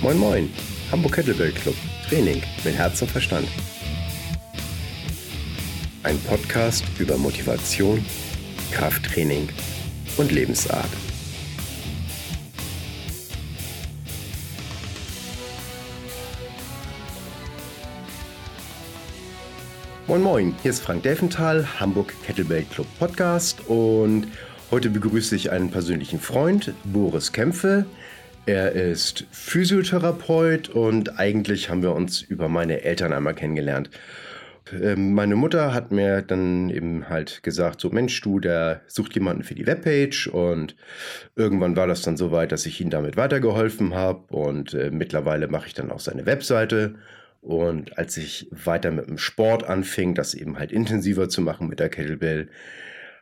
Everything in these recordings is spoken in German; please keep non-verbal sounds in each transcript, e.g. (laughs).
Moin Moin, Hamburg Kettlebell Club. Training mit Herz und Verstand. Ein Podcast über Motivation, Krafttraining und Lebensart. Moin Moin, hier ist Frank Delfenthal, Hamburg Kettlebell Club Podcast und heute begrüße ich einen persönlichen Freund, Boris Kämpfe. Er ist Physiotherapeut und eigentlich haben wir uns über meine Eltern einmal kennengelernt. Ähm, meine Mutter hat mir dann eben halt gesagt, so Mensch, du, der sucht jemanden für die Webpage. Und irgendwann war das dann so weit, dass ich ihm damit weitergeholfen habe und äh, mittlerweile mache ich dann auch seine Webseite. Und als ich weiter mit dem Sport anfing, das eben halt intensiver zu machen mit der Kettlebell,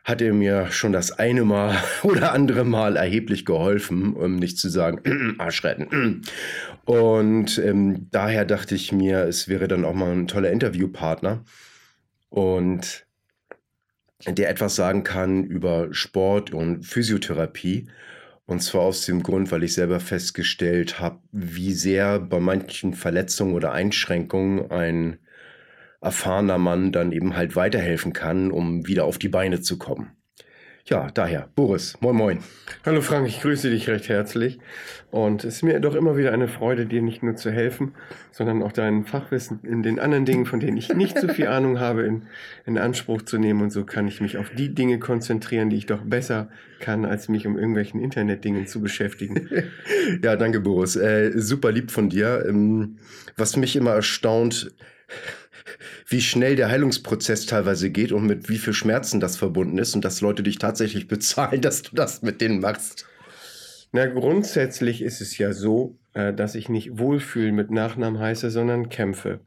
hat er mir schon das eine Mal (laughs) oder andere Mal erheblich geholfen, um nicht zu sagen, (clears throat) Arsch retten. (clears throat) Und ähm, daher dachte ich mir, es wäre dann auch mal ein toller Interviewpartner und der etwas sagen kann über Sport und Physiotherapie. Und zwar aus dem Grund, weil ich selber festgestellt habe, wie sehr bei manchen Verletzungen oder Einschränkungen ein erfahrener Mann dann eben halt weiterhelfen kann, um wieder auf die Beine zu kommen. Ja, daher, Boris, moin moin. Hallo Frank, ich grüße dich recht herzlich. Und es ist mir doch immer wieder eine Freude, dir nicht nur zu helfen, sondern auch dein Fachwissen in den anderen Dingen, von denen ich nicht so viel (laughs) Ahnung habe, in, in Anspruch zu nehmen. Und so kann ich mich auf die Dinge konzentrieren, die ich doch besser kann, als mich um irgendwelchen Internetdingen zu beschäftigen. (laughs) ja, danke Boris. Äh, super lieb von dir. Ähm, was mich immer erstaunt, wie schnell der Heilungsprozess teilweise geht und mit wie viel Schmerzen das verbunden ist und dass Leute dich tatsächlich (laughs) bezahlen, dass du das mit denen machst. Na, grundsätzlich ist es ja so, äh, dass ich nicht Wohlfühlen mit Nachnamen heiße, sondern kämpfe.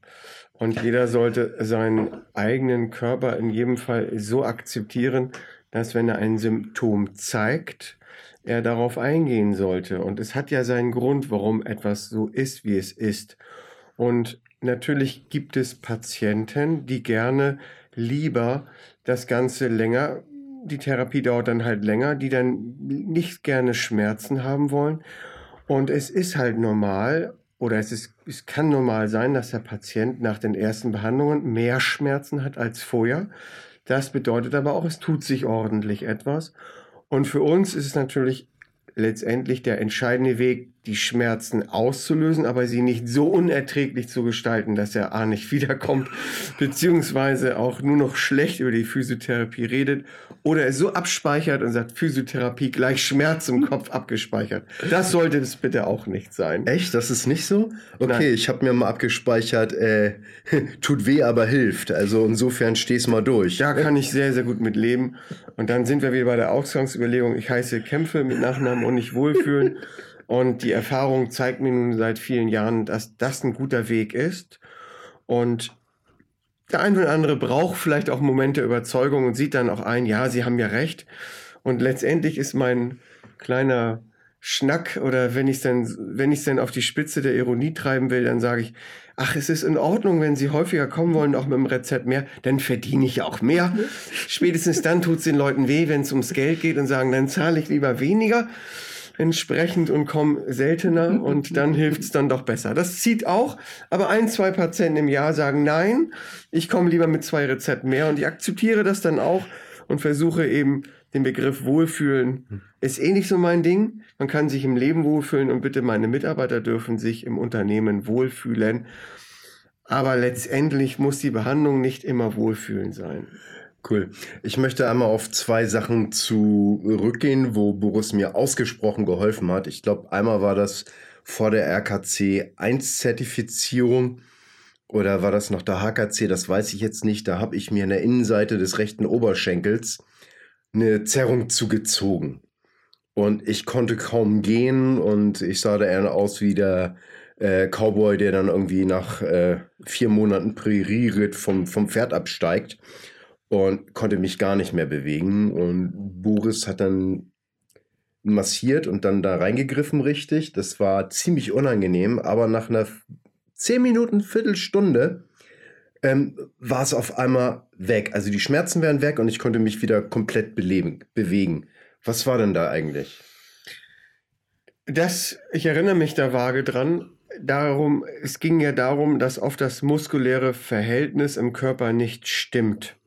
Und jeder sollte seinen eigenen Körper in jedem Fall so akzeptieren, dass wenn er ein Symptom zeigt, er darauf eingehen sollte. Und es hat ja seinen Grund, warum etwas so ist, wie es ist. Und natürlich gibt es Patienten, die gerne lieber das Ganze länger, die Therapie dauert dann halt länger, die dann nicht gerne Schmerzen haben wollen. Und es ist halt normal oder es, ist, es kann normal sein, dass der Patient nach den ersten Behandlungen mehr Schmerzen hat als vorher. Das bedeutet aber auch, es tut sich ordentlich etwas. Und für uns ist es natürlich letztendlich der entscheidende Weg, die Schmerzen auszulösen, aber sie nicht so unerträglich zu gestalten, dass er A nicht (laughs) wiederkommt, beziehungsweise auch nur noch schlecht über die Physiotherapie redet oder es so abspeichert und sagt, Physiotherapie gleich Schmerz im Kopf abgespeichert. Das sollte es bitte auch nicht sein. Echt? Das ist nicht so? Okay, Nein. ich habe mir mal abgespeichert, äh, (laughs) tut weh, aber hilft. Also insofern steh's mal durch. Da kann ich sehr, sehr gut mit leben. Und dann sind wir wieder bei der Ausgangsüberlegung. Ich heiße Kämpfe mit Nachnamen und nicht wohlfühlen. (laughs) Und die Erfahrung zeigt mir nun seit vielen Jahren, dass das ein guter Weg ist. Und der eine oder andere braucht vielleicht auch Momente Überzeugung und sieht dann auch ein, ja, Sie haben ja recht. Und letztendlich ist mein kleiner Schnack oder wenn ich es dann, wenn ich es dann auf die Spitze der Ironie treiben will, dann sage ich, ach, es ist in Ordnung, wenn Sie häufiger kommen wollen, auch mit dem Rezept mehr, dann verdiene ich ja auch mehr. Spätestens dann tut es den Leuten weh, wenn es ums Geld geht und sagen, dann zahle ich lieber weniger entsprechend und komme seltener (laughs) und dann hilft es dann doch besser. Das zieht auch, aber ein, zwei Patienten im Jahr sagen nein, ich komme lieber mit zwei Rezepten mehr und ich akzeptiere das dann auch und versuche eben den Begriff Wohlfühlen ist eh nicht so mein Ding. Man kann sich im Leben wohlfühlen und bitte meine Mitarbeiter dürfen sich im Unternehmen wohlfühlen. Aber letztendlich muss die Behandlung nicht immer Wohlfühlen sein. Cool. Ich möchte einmal auf zwei Sachen zurückgehen, wo Boris mir ausgesprochen geholfen hat. Ich glaube, einmal war das vor der RKC 1 Zertifizierung oder war das noch der HKC, das weiß ich jetzt nicht. Da habe ich mir in der Innenseite des rechten Oberschenkels eine Zerrung zugezogen. Und ich konnte kaum gehen und ich sah da eher aus wie der äh, Cowboy, der dann irgendwie nach äh, vier Monaten Prärieritt vom, vom Pferd absteigt und konnte mich gar nicht mehr bewegen. Und Boris hat dann massiert und dann da reingegriffen richtig. Das war ziemlich unangenehm, aber nach einer zehn Minuten, Viertelstunde ähm, war es auf einmal weg. Also die Schmerzen wären weg und ich konnte mich wieder komplett beleben, bewegen. Was war denn da eigentlich? Das, ich erinnere mich da vage dran. darum, es ging ja darum, dass oft das muskuläre Verhältnis im Körper nicht stimmt.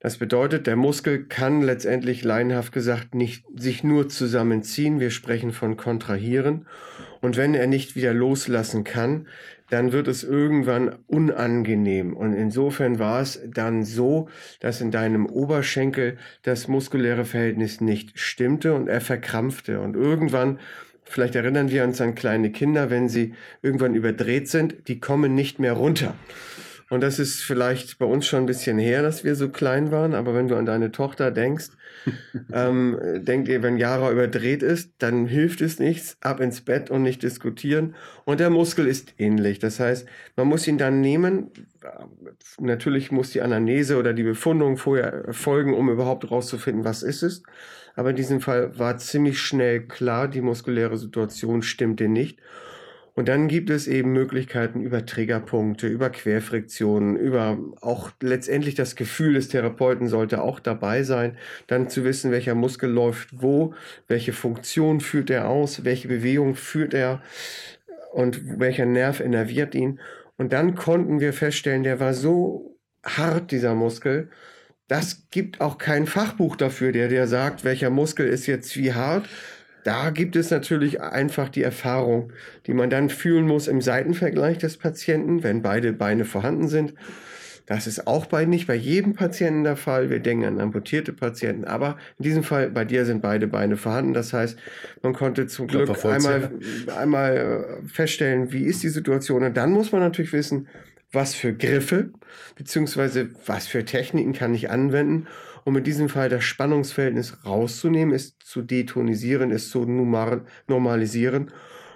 Das bedeutet, der Muskel kann letztendlich laienhaft gesagt nicht sich nur zusammenziehen. Wir sprechen von kontrahieren. Und wenn er nicht wieder loslassen kann, dann wird es irgendwann unangenehm. Und insofern war es dann so, dass in deinem Oberschenkel das muskuläre Verhältnis nicht stimmte und er verkrampfte. Und irgendwann, vielleicht erinnern wir uns an kleine Kinder, wenn sie irgendwann überdreht sind, die kommen nicht mehr runter. Und das ist vielleicht bei uns schon ein bisschen her, dass wir so klein waren. Aber wenn du an deine Tochter denkst, (laughs) ähm, denkt ihr, wenn Jara überdreht ist, dann hilft es nichts. Ab ins Bett und nicht diskutieren. Und der Muskel ist ähnlich. Das heißt, man muss ihn dann nehmen. Natürlich muss die Anamnese oder die Befundung vorher folgen, um überhaupt rauszufinden, was ist es. Aber in diesem Fall war ziemlich schnell klar, die muskuläre Situation stimmte nicht. Und dann gibt es eben Möglichkeiten über Triggerpunkte, über Querfriktionen, über auch letztendlich das Gefühl des Therapeuten sollte auch dabei sein, dann zu wissen, welcher Muskel läuft wo, welche Funktion führt er aus, welche Bewegung führt er und welcher Nerv innerviert ihn. Und dann konnten wir feststellen, der war so hart, dieser Muskel, das gibt auch kein Fachbuch dafür, der dir sagt, welcher Muskel ist jetzt wie hart, da gibt es natürlich einfach die Erfahrung, die man dann fühlen muss im Seitenvergleich des Patienten, wenn beide Beine vorhanden sind. Das ist auch bei nicht bei jedem Patienten der Fall. Wir denken an amputierte Patienten, aber in diesem Fall bei dir sind beide Beine vorhanden. Das heißt, man konnte zum Glück einmal, einmal äh, feststellen, wie ist die Situation. Und dann muss man natürlich wissen, was für Griffe beziehungsweise was für Techniken kann ich anwenden, um in diesem Fall das Spannungsverhältnis rauszunehmen, es zu detonisieren, es zu normalisieren,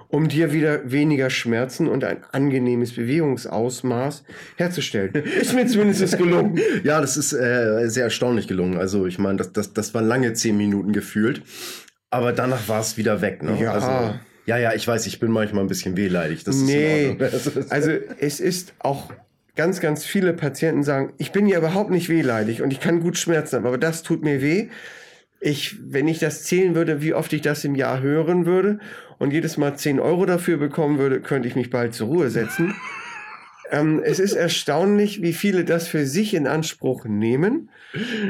um dir wieder weniger Schmerzen und ein angenehmes Bewegungsausmaß herzustellen. (laughs) Ist mir zumindest gelungen. (laughs) ja, das ist äh, sehr erstaunlich gelungen. Also ich meine, das, das, das waren lange zehn Minuten gefühlt, aber danach war es wieder weg. Ne? Ja. Also, ja, ja, ich weiß, ich bin manchmal ein bisschen wehleidig. Das nee, (laughs) also es ist auch ganz, ganz viele Patienten sagen, ich bin ja überhaupt nicht wehleidig und ich kann gut Schmerzen haben, aber das tut mir weh. Ich, wenn ich das zählen würde, wie oft ich das im Jahr hören würde und jedes Mal 10 Euro dafür bekommen würde, könnte ich mich bald zur Ruhe setzen. (laughs) ähm, es ist erstaunlich, wie viele das für sich in Anspruch nehmen.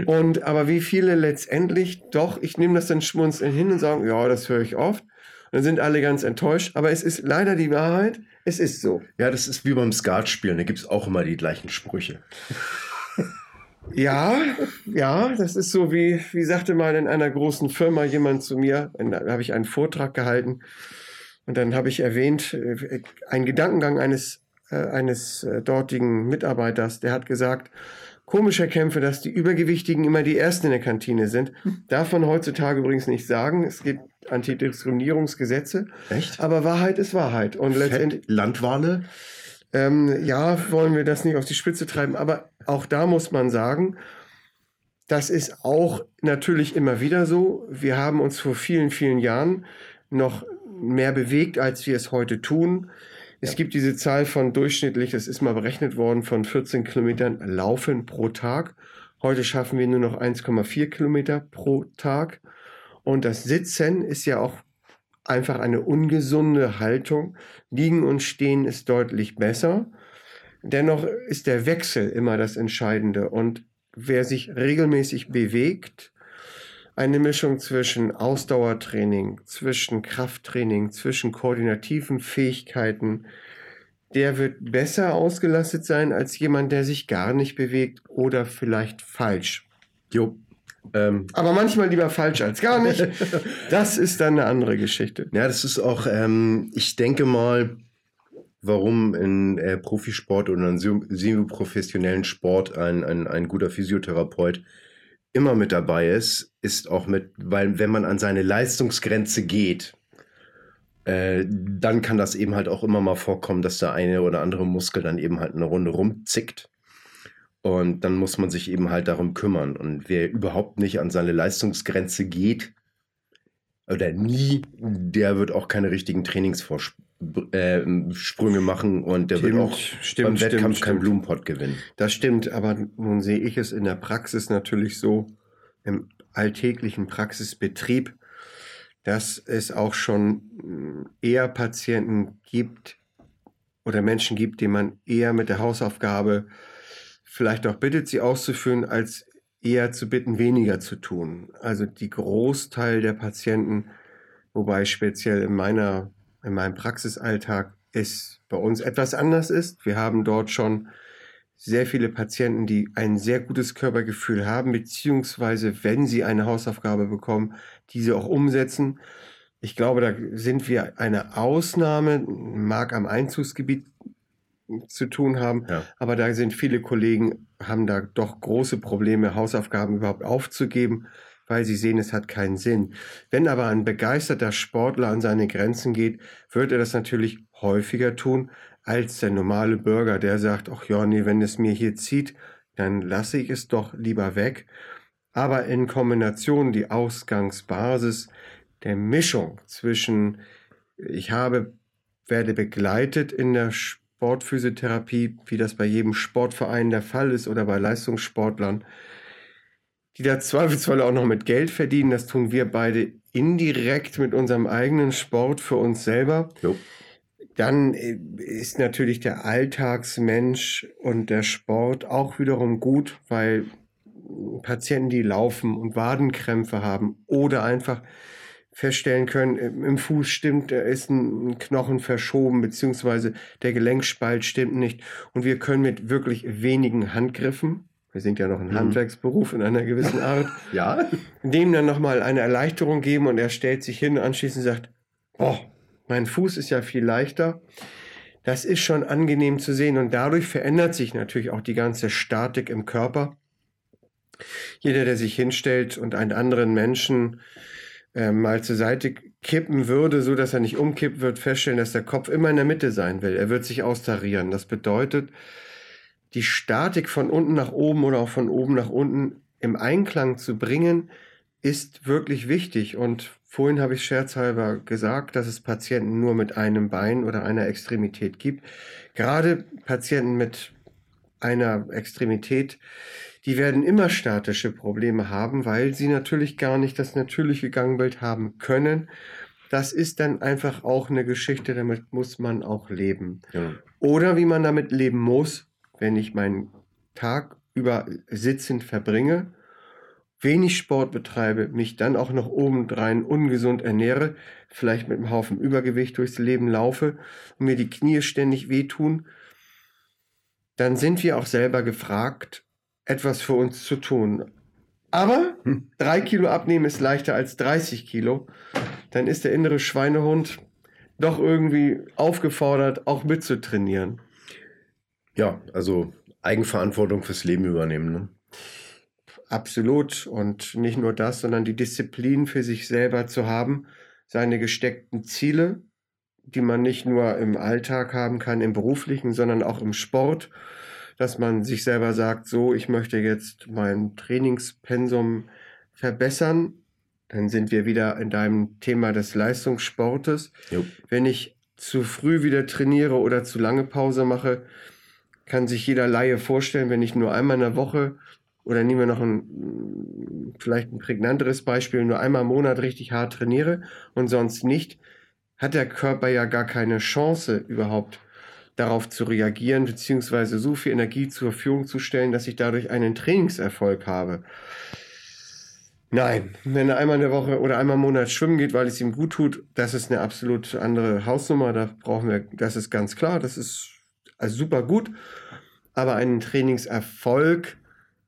Und aber wie viele letztendlich doch, ich nehme das dann schmunzeln hin und sagen, ja, das höre ich oft. dann sind alle ganz enttäuscht. Aber es ist leider die Wahrheit. Es ist so. Ja, das ist wie beim Skatspielen. Da gibt es auch immer die gleichen Sprüche. Ja, ja, das ist so wie, wie sagte mal in einer großen Firma jemand zu mir, da habe ich einen Vortrag gehalten und dann habe ich erwähnt, äh, einen Gedankengang eines, äh, eines äh, dortigen Mitarbeiters, der hat gesagt, komischer Kämpfe, dass die Übergewichtigen immer die Ersten in der Kantine sind. Darf man heutzutage übrigens nicht sagen. Es gibt Antidiskriminierungsgesetze. Echt? Aber Wahrheit ist Wahrheit. Und letztendlich. Landwale? Ähm, ja, wollen wir das nicht auf die Spitze treiben. Aber auch da muss man sagen, das ist auch natürlich immer wieder so. Wir haben uns vor vielen, vielen Jahren noch mehr bewegt, als wir es heute tun. Es ja. gibt diese Zahl von durchschnittlich, das ist mal berechnet worden, von 14 Kilometern Laufen pro Tag. Heute schaffen wir nur noch 1,4 Kilometer pro Tag. Und das Sitzen ist ja auch einfach eine ungesunde Haltung. Liegen und Stehen ist deutlich besser. Dennoch ist der Wechsel immer das Entscheidende. Und wer sich regelmäßig bewegt, eine Mischung zwischen Ausdauertraining, zwischen Krafttraining, zwischen koordinativen Fähigkeiten, der wird besser ausgelastet sein als jemand, der sich gar nicht bewegt oder vielleicht falsch. Jo, ähm, Aber manchmal lieber falsch als gar nicht. (laughs) Das ist dann eine andere Geschichte. Ja, das ist auch, ähm, ich denke mal, warum in äh, Profisport oder in semi-professionellen Sport ein, ein, ein guter Physiotherapeut immer mit dabei ist, ist auch mit, weil wenn man an seine Leistungsgrenze geht, äh, dann kann das eben halt auch immer mal vorkommen, dass der eine oder andere Muskel dann eben halt eine Runde rumzickt. Und dann muss man sich eben halt darum kümmern. Und wer überhaupt nicht an seine Leistungsgrenze geht oder nie, der wird auch keine richtigen Trainingsvorsprünge äh, machen und der stimmt, wird auch stimmt, beim Wettkampf stimmt, keinen Blumenpott gewinnen. Das stimmt, aber nun sehe ich es in der Praxis natürlich so, im alltäglichen Praxisbetrieb, dass es auch schon eher Patienten gibt, oder Menschen gibt, denen man eher mit der Hausaufgabe vielleicht auch bittet, sie auszuführen, als eher zu bitten, weniger zu tun. Also die Großteil der Patienten, wobei speziell in meiner, in meinem Praxisalltag es bei uns etwas anders ist. Wir haben dort schon sehr viele Patienten, die ein sehr gutes Körpergefühl haben, beziehungsweise wenn sie eine Hausaufgabe bekommen, diese auch umsetzen. Ich glaube, da sind wir eine Ausnahme, mag am Einzugsgebiet zu tun haben, ja. aber da sind viele Kollegen, haben da doch große Probleme, Hausaufgaben überhaupt aufzugeben, weil sie sehen, es hat keinen Sinn. Wenn aber ein begeisterter Sportler an seine Grenzen geht, wird er das natürlich häufiger tun als der normale Bürger, der sagt, ach ja, nee, wenn es mir hier zieht, dann lasse ich es doch lieber weg. Aber in Kombination die Ausgangsbasis der Mischung zwischen, ich habe, werde begleitet in der Sportphysiotherapie, wie das bei jedem Sportverein der Fall ist oder bei Leistungssportlern, die da zweifelsfrei auch noch mit Geld verdienen. Das tun wir beide indirekt mit unserem eigenen Sport für uns selber. Jo. Dann äh, ist natürlich der Alltagsmensch und der Sport auch wiederum gut, weil Patienten, die laufen und Wadenkrämpfe haben oder einfach feststellen können, im Fuß stimmt, da ist ein Knochen verschoben, beziehungsweise der Gelenkspalt stimmt nicht. Und wir können mit wirklich wenigen Handgriffen, wir sind ja noch ein mhm. Handwerksberuf in einer gewissen Art, (laughs) ja. dem dann nochmal eine Erleichterung geben und er stellt sich hin und anschließend sagt, oh, mein Fuß ist ja viel leichter. Das ist schon angenehm zu sehen und dadurch verändert sich natürlich auch die ganze Statik im Körper. Jeder, der sich hinstellt und einen anderen Menschen äh, mal zur Seite kippen würde, so dass er nicht umkippt, wird feststellen, dass der Kopf immer in der Mitte sein will. Er wird sich austarieren. Das bedeutet, die Statik von unten nach oben oder auch von oben nach unten im Einklang zu bringen, ist wirklich wichtig. Und vorhin habe ich scherzhalber gesagt, dass es Patienten nur mit einem Bein oder einer Extremität gibt. Gerade Patienten mit einer Extremität die werden immer statische Probleme haben, weil sie natürlich gar nicht das natürliche Gangbild haben können. Das ist dann einfach auch eine Geschichte, damit muss man auch leben. Ja. Oder wie man damit leben muss, wenn ich meinen Tag über sitzend verbringe, wenig Sport betreibe, mich dann auch noch obendrein ungesund ernähre, vielleicht mit einem Haufen Übergewicht durchs Leben laufe und mir die Knie ständig wehtun, dann sind wir auch selber gefragt, etwas für uns zu tun. Aber hm. drei Kilo abnehmen ist leichter als 30 Kilo. Dann ist der innere Schweinehund doch irgendwie aufgefordert, auch mitzutrainieren. Ja, also Eigenverantwortung fürs Leben übernehmen. Ne? Absolut. Und nicht nur das, sondern die Disziplin für sich selber zu haben, seine gesteckten Ziele, die man nicht nur im Alltag haben kann, im beruflichen, sondern auch im Sport dass man sich selber sagt, so, ich möchte jetzt mein Trainingspensum verbessern. Dann sind wir wieder in deinem Thema des Leistungssportes. Jo. Wenn ich zu früh wieder trainiere oder zu lange Pause mache, kann sich jeder Laie vorstellen, wenn ich nur einmal in der Woche oder nehmen wir noch ein vielleicht ein prägnanteres Beispiel, nur einmal im Monat richtig hart trainiere und sonst nicht, hat der Körper ja gar keine Chance überhaupt darauf zu reagieren, beziehungsweise so viel Energie zur Verfügung zu stellen, dass ich dadurch einen Trainingserfolg habe. Nein, wenn er einmal in der Woche oder einmal im Monat schwimmen geht, weil es ihm gut tut, das ist eine absolut andere Hausnummer. Da brauchen wir, das ist ganz klar, das ist also super gut. Aber einen Trainingserfolg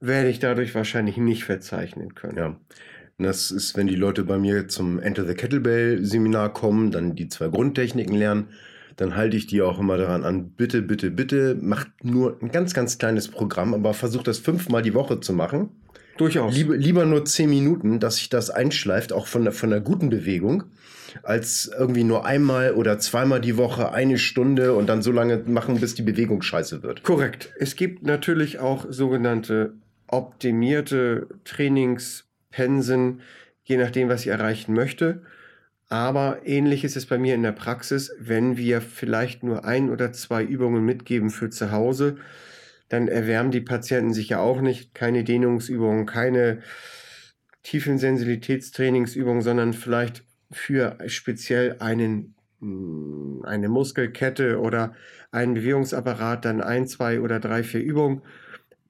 werde ich dadurch wahrscheinlich nicht verzeichnen können. Ja. Und das ist, wenn die Leute bei mir zum Enter the Kettlebell Seminar kommen, dann die zwei Grundtechniken lernen dann halte ich die auch immer daran an, bitte, bitte, bitte, macht nur ein ganz, ganz kleines Programm, aber versucht das fünfmal die Woche zu machen. Durchaus. Lieber, lieber nur zehn Minuten, dass sich das einschleift, auch von der, von der guten Bewegung, als irgendwie nur einmal oder zweimal die Woche eine Stunde und dann so lange machen, bis die Bewegung scheiße wird. Korrekt. Es gibt natürlich auch sogenannte optimierte Trainingspensen, je nachdem, was ich erreichen möchte. Aber ähnlich ist es bei mir in der Praxis, wenn wir vielleicht nur ein oder zwei Übungen mitgeben für zu Hause, dann erwärmen die Patienten sich ja auch nicht. Keine Dehnungsübungen, keine tiefen Sensibilitätstrainingsübungen, sondern vielleicht für speziell einen, hm, eine Muskelkette oder einen Bewegungsapparat, dann ein, zwei oder drei, vier Übungen,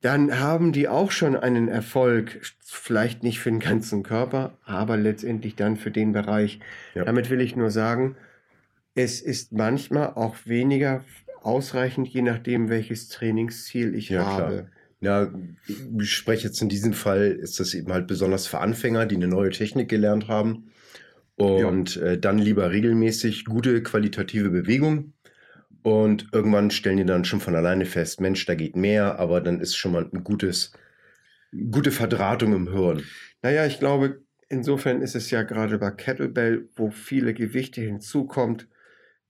dann haben die auch schon einen Erfolg. Vielleicht nicht für den ganzen Körper, aber letztendlich dann für den Bereich. Ja. Damit will ich nur sagen, es ist manchmal auch weniger ausreichend, je nachdem, welches Trainingsziel ich ja, habe. Klar. Ja, ich spreche jetzt in diesem Fall, ist das eben halt besonders für Anfänger, die eine neue Technik gelernt haben. Und äh, dann lieber regelmäßig gute qualitative Bewegung. Und irgendwann stellen die dann schon von alleine fest, Mensch, da geht mehr, aber dann ist schon mal ein gutes, gute Verdrahtung im Hirn. Naja, ich glaube, insofern ist es ja gerade bei Kettlebell, wo viele Gewichte hinzukommt,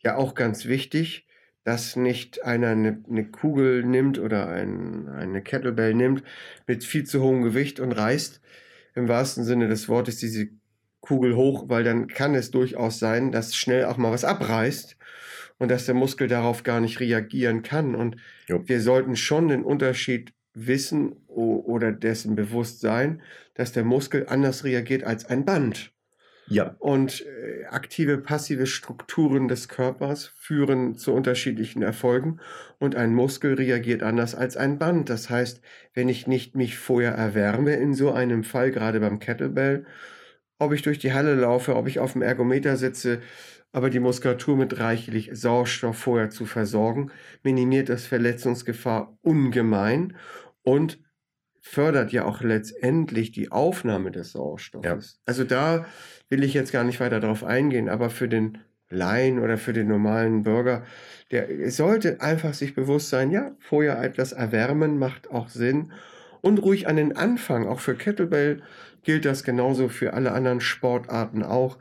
ja auch ganz wichtig, dass nicht einer eine, eine Kugel nimmt oder ein, eine Kettlebell nimmt mit viel zu hohem Gewicht und reißt im wahrsten Sinne des Wortes diese Kugel hoch, weil dann kann es durchaus sein, dass schnell auch mal was abreißt und dass der Muskel darauf gar nicht reagieren kann. Und jo. wir sollten schon den Unterschied wissen oder dessen bewusst sein, dass der Muskel anders reagiert als ein Band. Ja. Und äh, aktive, passive Strukturen des Körpers führen zu unterschiedlichen Erfolgen und ein Muskel reagiert anders als ein Band. Das heißt, wenn ich nicht mich vorher erwärme in so einem Fall, gerade beim Kettlebell, ob ich durch die Halle laufe, ob ich auf dem Ergometer sitze, aber die Muskulatur mit reichlich Sauerstoff vorher zu versorgen, minimiert das Verletzungsgefahr ungemein und fördert ja auch letztendlich die Aufnahme des Sauerstoffes. Ja. Also da will ich jetzt gar nicht weiter darauf eingehen, aber für den Laien oder für den normalen Bürger, der sollte einfach sich bewusst sein, ja, vorher etwas erwärmen macht auch Sinn und ruhig an den Anfang, auch für Kettlebell gilt das genauso für alle anderen Sportarten auch,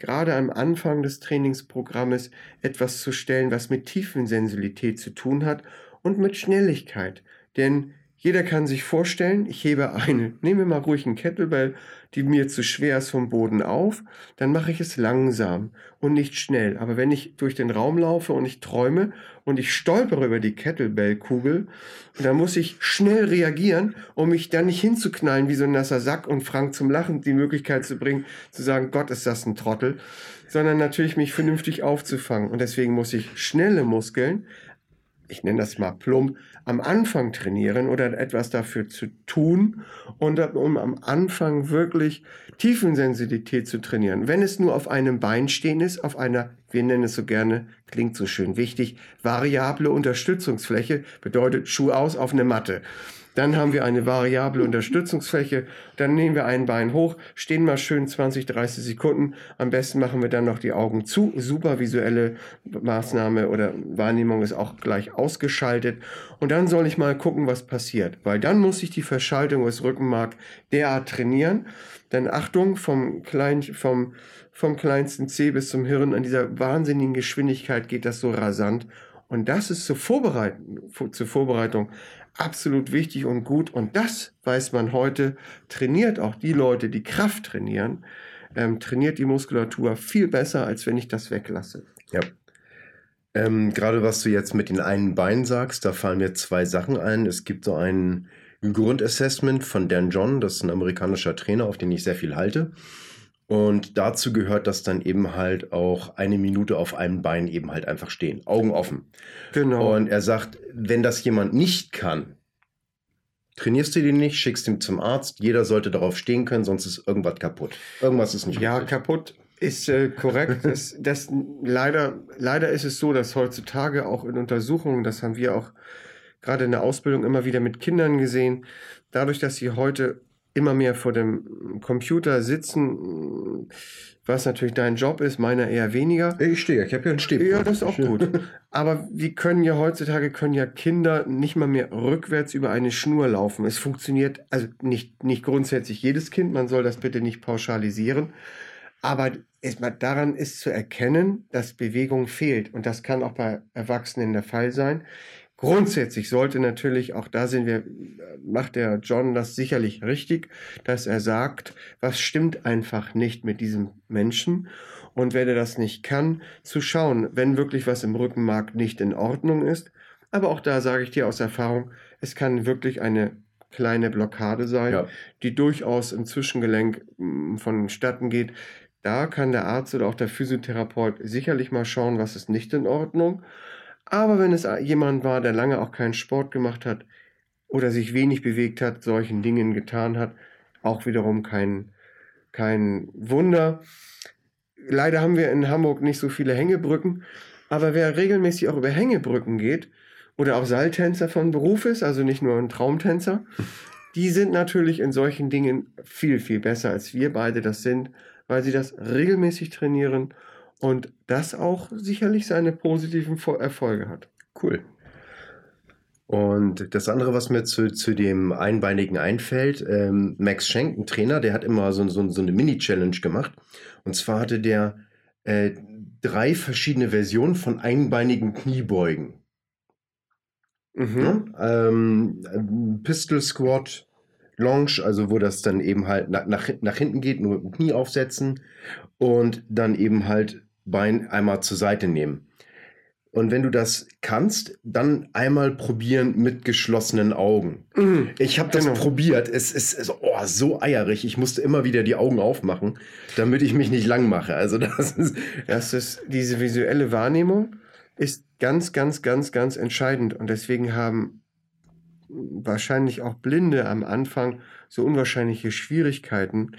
gerade am Anfang des Trainingsprogrammes etwas zu stellen, was mit Tiefensensibilität zu tun hat und mit Schnelligkeit. Denn jeder kann sich vorstellen, ich hebe eine, nehme mal ruhig einen Kettlebell, die mir zu schwer ist vom Boden auf, dann mache ich es langsam und nicht schnell. Aber wenn ich durch den Raum laufe und ich träume und ich stolpere über die Kettlebell-Kugel, dann muss ich schnell reagieren, um mich dann nicht hinzuknallen wie so ein nasser Sack und Frank zum Lachen die Möglichkeit zu bringen, zu sagen, Gott ist das ein Trottel, sondern natürlich mich vernünftig aufzufangen. Und deswegen muss ich schnelle Muskeln, ich nenne das mal plump, am Anfang trainieren oder etwas dafür zu tun und um am Anfang wirklich Tiefensensibilität zu trainieren. Wenn es nur auf einem Bein stehen ist, auf einer, wir nennen es so gerne, klingt so schön wichtig, variable Unterstützungsfläche, bedeutet Schuh aus auf eine Matte. Dann haben wir eine variable Unterstützungsfläche. Dann nehmen wir ein Bein hoch, stehen mal schön 20, 30 Sekunden. Am besten machen wir dann noch die Augen zu. Super visuelle Maßnahme oder Wahrnehmung ist auch gleich ausgeschaltet. Und dann soll ich mal gucken, was passiert. Weil dann muss ich die Verschaltung des Rückenmark derart trainieren. Denn Achtung, vom, klein, vom, vom kleinsten C bis zum Hirn, an dieser wahnsinnigen Geschwindigkeit geht das so rasant. Und das ist zur Vorbereitung, zur Vorbereitung absolut wichtig und gut. Und das weiß man heute, trainiert auch die Leute, die Kraft trainieren, ähm, trainiert die Muskulatur viel besser, als wenn ich das weglasse. Ja. Ähm, Gerade was du jetzt mit den einen Beinen sagst, da fallen mir zwei Sachen ein. Es gibt so ein Grundassessment von Dan John, das ist ein amerikanischer Trainer, auf den ich sehr viel halte. Und dazu gehört das dann eben halt auch eine Minute auf einem Bein eben halt einfach stehen, Augen offen. Genau. Und er sagt, wenn das jemand nicht kann, trainierst du den nicht, schickst ihn zum Arzt. Jeder sollte darauf stehen können, sonst ist irgendwas kaputt. Irgendwas ist nicht Ja, richtig. kaputt ist äh, korrekt. (laughs) das, das, leider, leider ist es so, dass heutzutage auch in Untersuchungen, das haben wir auch gerade in der Ausbildung immer wieder mit Kindern gesehen, dadurch, dass sie heute immer mehr vor dem Computer sitzen, was natürlich dein Job ist, meiner eher weniger. Ich stehe, ich habe ja einen Steh. Ja, das ist auch gut. Aber wir können ja heutzutage, können ja Kinder nicht mal mehr rückwärts über eine Schnur laufen. Es funktioniert, also nicht, nicht grundsätzlich jedes Kind, man soll das bitte nicht pauschalisieren. Aber es, daran ist zu erkennen, dass Bewegung fehlt. Und das kann auch bei Erwachsenen der Fall sein. Grundsätzlich sollte natürlich, auch da sind wir, macht der John das sicherlich richtig, dass er sagt, was stimmt einfach nicht mit diesem Menschen und wenn er das nicht kann, zu schauen, wenn wirklich was im Rückenmark nicht in Ordnung ist. Aber auch da sage ich dir aus Erfahrung, es kann wirklich eine kleine Blockade sein, ja. die durchaus im Zwischengelenk hm, vonstatten geht, da kann der Arzt oder auch der Physiotherapeut sicherlich mal schauen, was ist nicht in Ordnung. Aber wenn es jemand war, der lange auch keinen Sport gemacht hat oder sich wenig bewegt hat, solchen Dingen getan hat, auch wiederum kein, kein Wunder. Leider haben wir in Hamburg nicht so viele Hängebrücken, aber wer regelmäßig auch über Hängebrücken geht oder auch Seiltänzer von Beruf ist, also nicht nur ein Traumtänzer, (laughs) die sind natürlich in solchen Dingen viel, viel besser als wir beide das sind, weil sie das regelmäßig trainieren und das auch sicherlich seine positiven Erfolge hat. Cool. Und das andere, was mir zu, zu dem Einbeinigen einfällt, ähm, Max Schenk, ein Trainer, der hat immer so, so, so eine Mini-Challenge gemacht. Und zwar hatte der äh, drei verschiedene Versionen von einbeinigen Kniebeugen. Mhm. Ja? Ähm, Pistol Squat, Longe, also wo das dann eben halt nach, nach, nach hinten geht, nur mit dem Knie aufsetzen und dann eben halt Bein einmal zur Seite nehmen. Und wenn du das kannst, dann einmal probieren mit geschlossenen Augen. Mhm. Ich habe das genau. probiert. Es ist oh, so eierig. Ich musste immer wieder die Augen aufmachen, damit ich mich nicht lang mache. Also das ist, das ist diese visuelle Wahrnehmung ist ganz, ganz, ganz, ganz entscheidend. Und deswegen haben wahrscheinlich auch Blinde am Anfang so unwahrscheinliche Schwierigkeiten,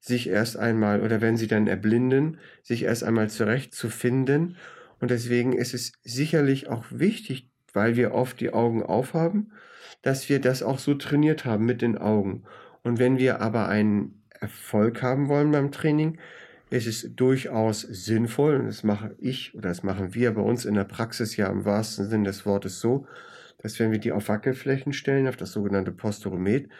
sich erst einmal oder wenn sie dann erblinden, sich erst einmal zurechtzufinden und deswegen ist es sicherlich auch wichtig, weil wir oft die Augen aufhaben, dass wir das auch so trainiert haben mit den Augen. Und wenn wir aber einen Erfolg haben wollen beim Training, ist es durchaus sinnvoll, und das mache ich oder das machen wir bei uns in der Praxis ja im wahrsten Sinne des Wortes so, dass wenn wir die auf Wackelflächen stellen, auf das sogenannte Posturomet,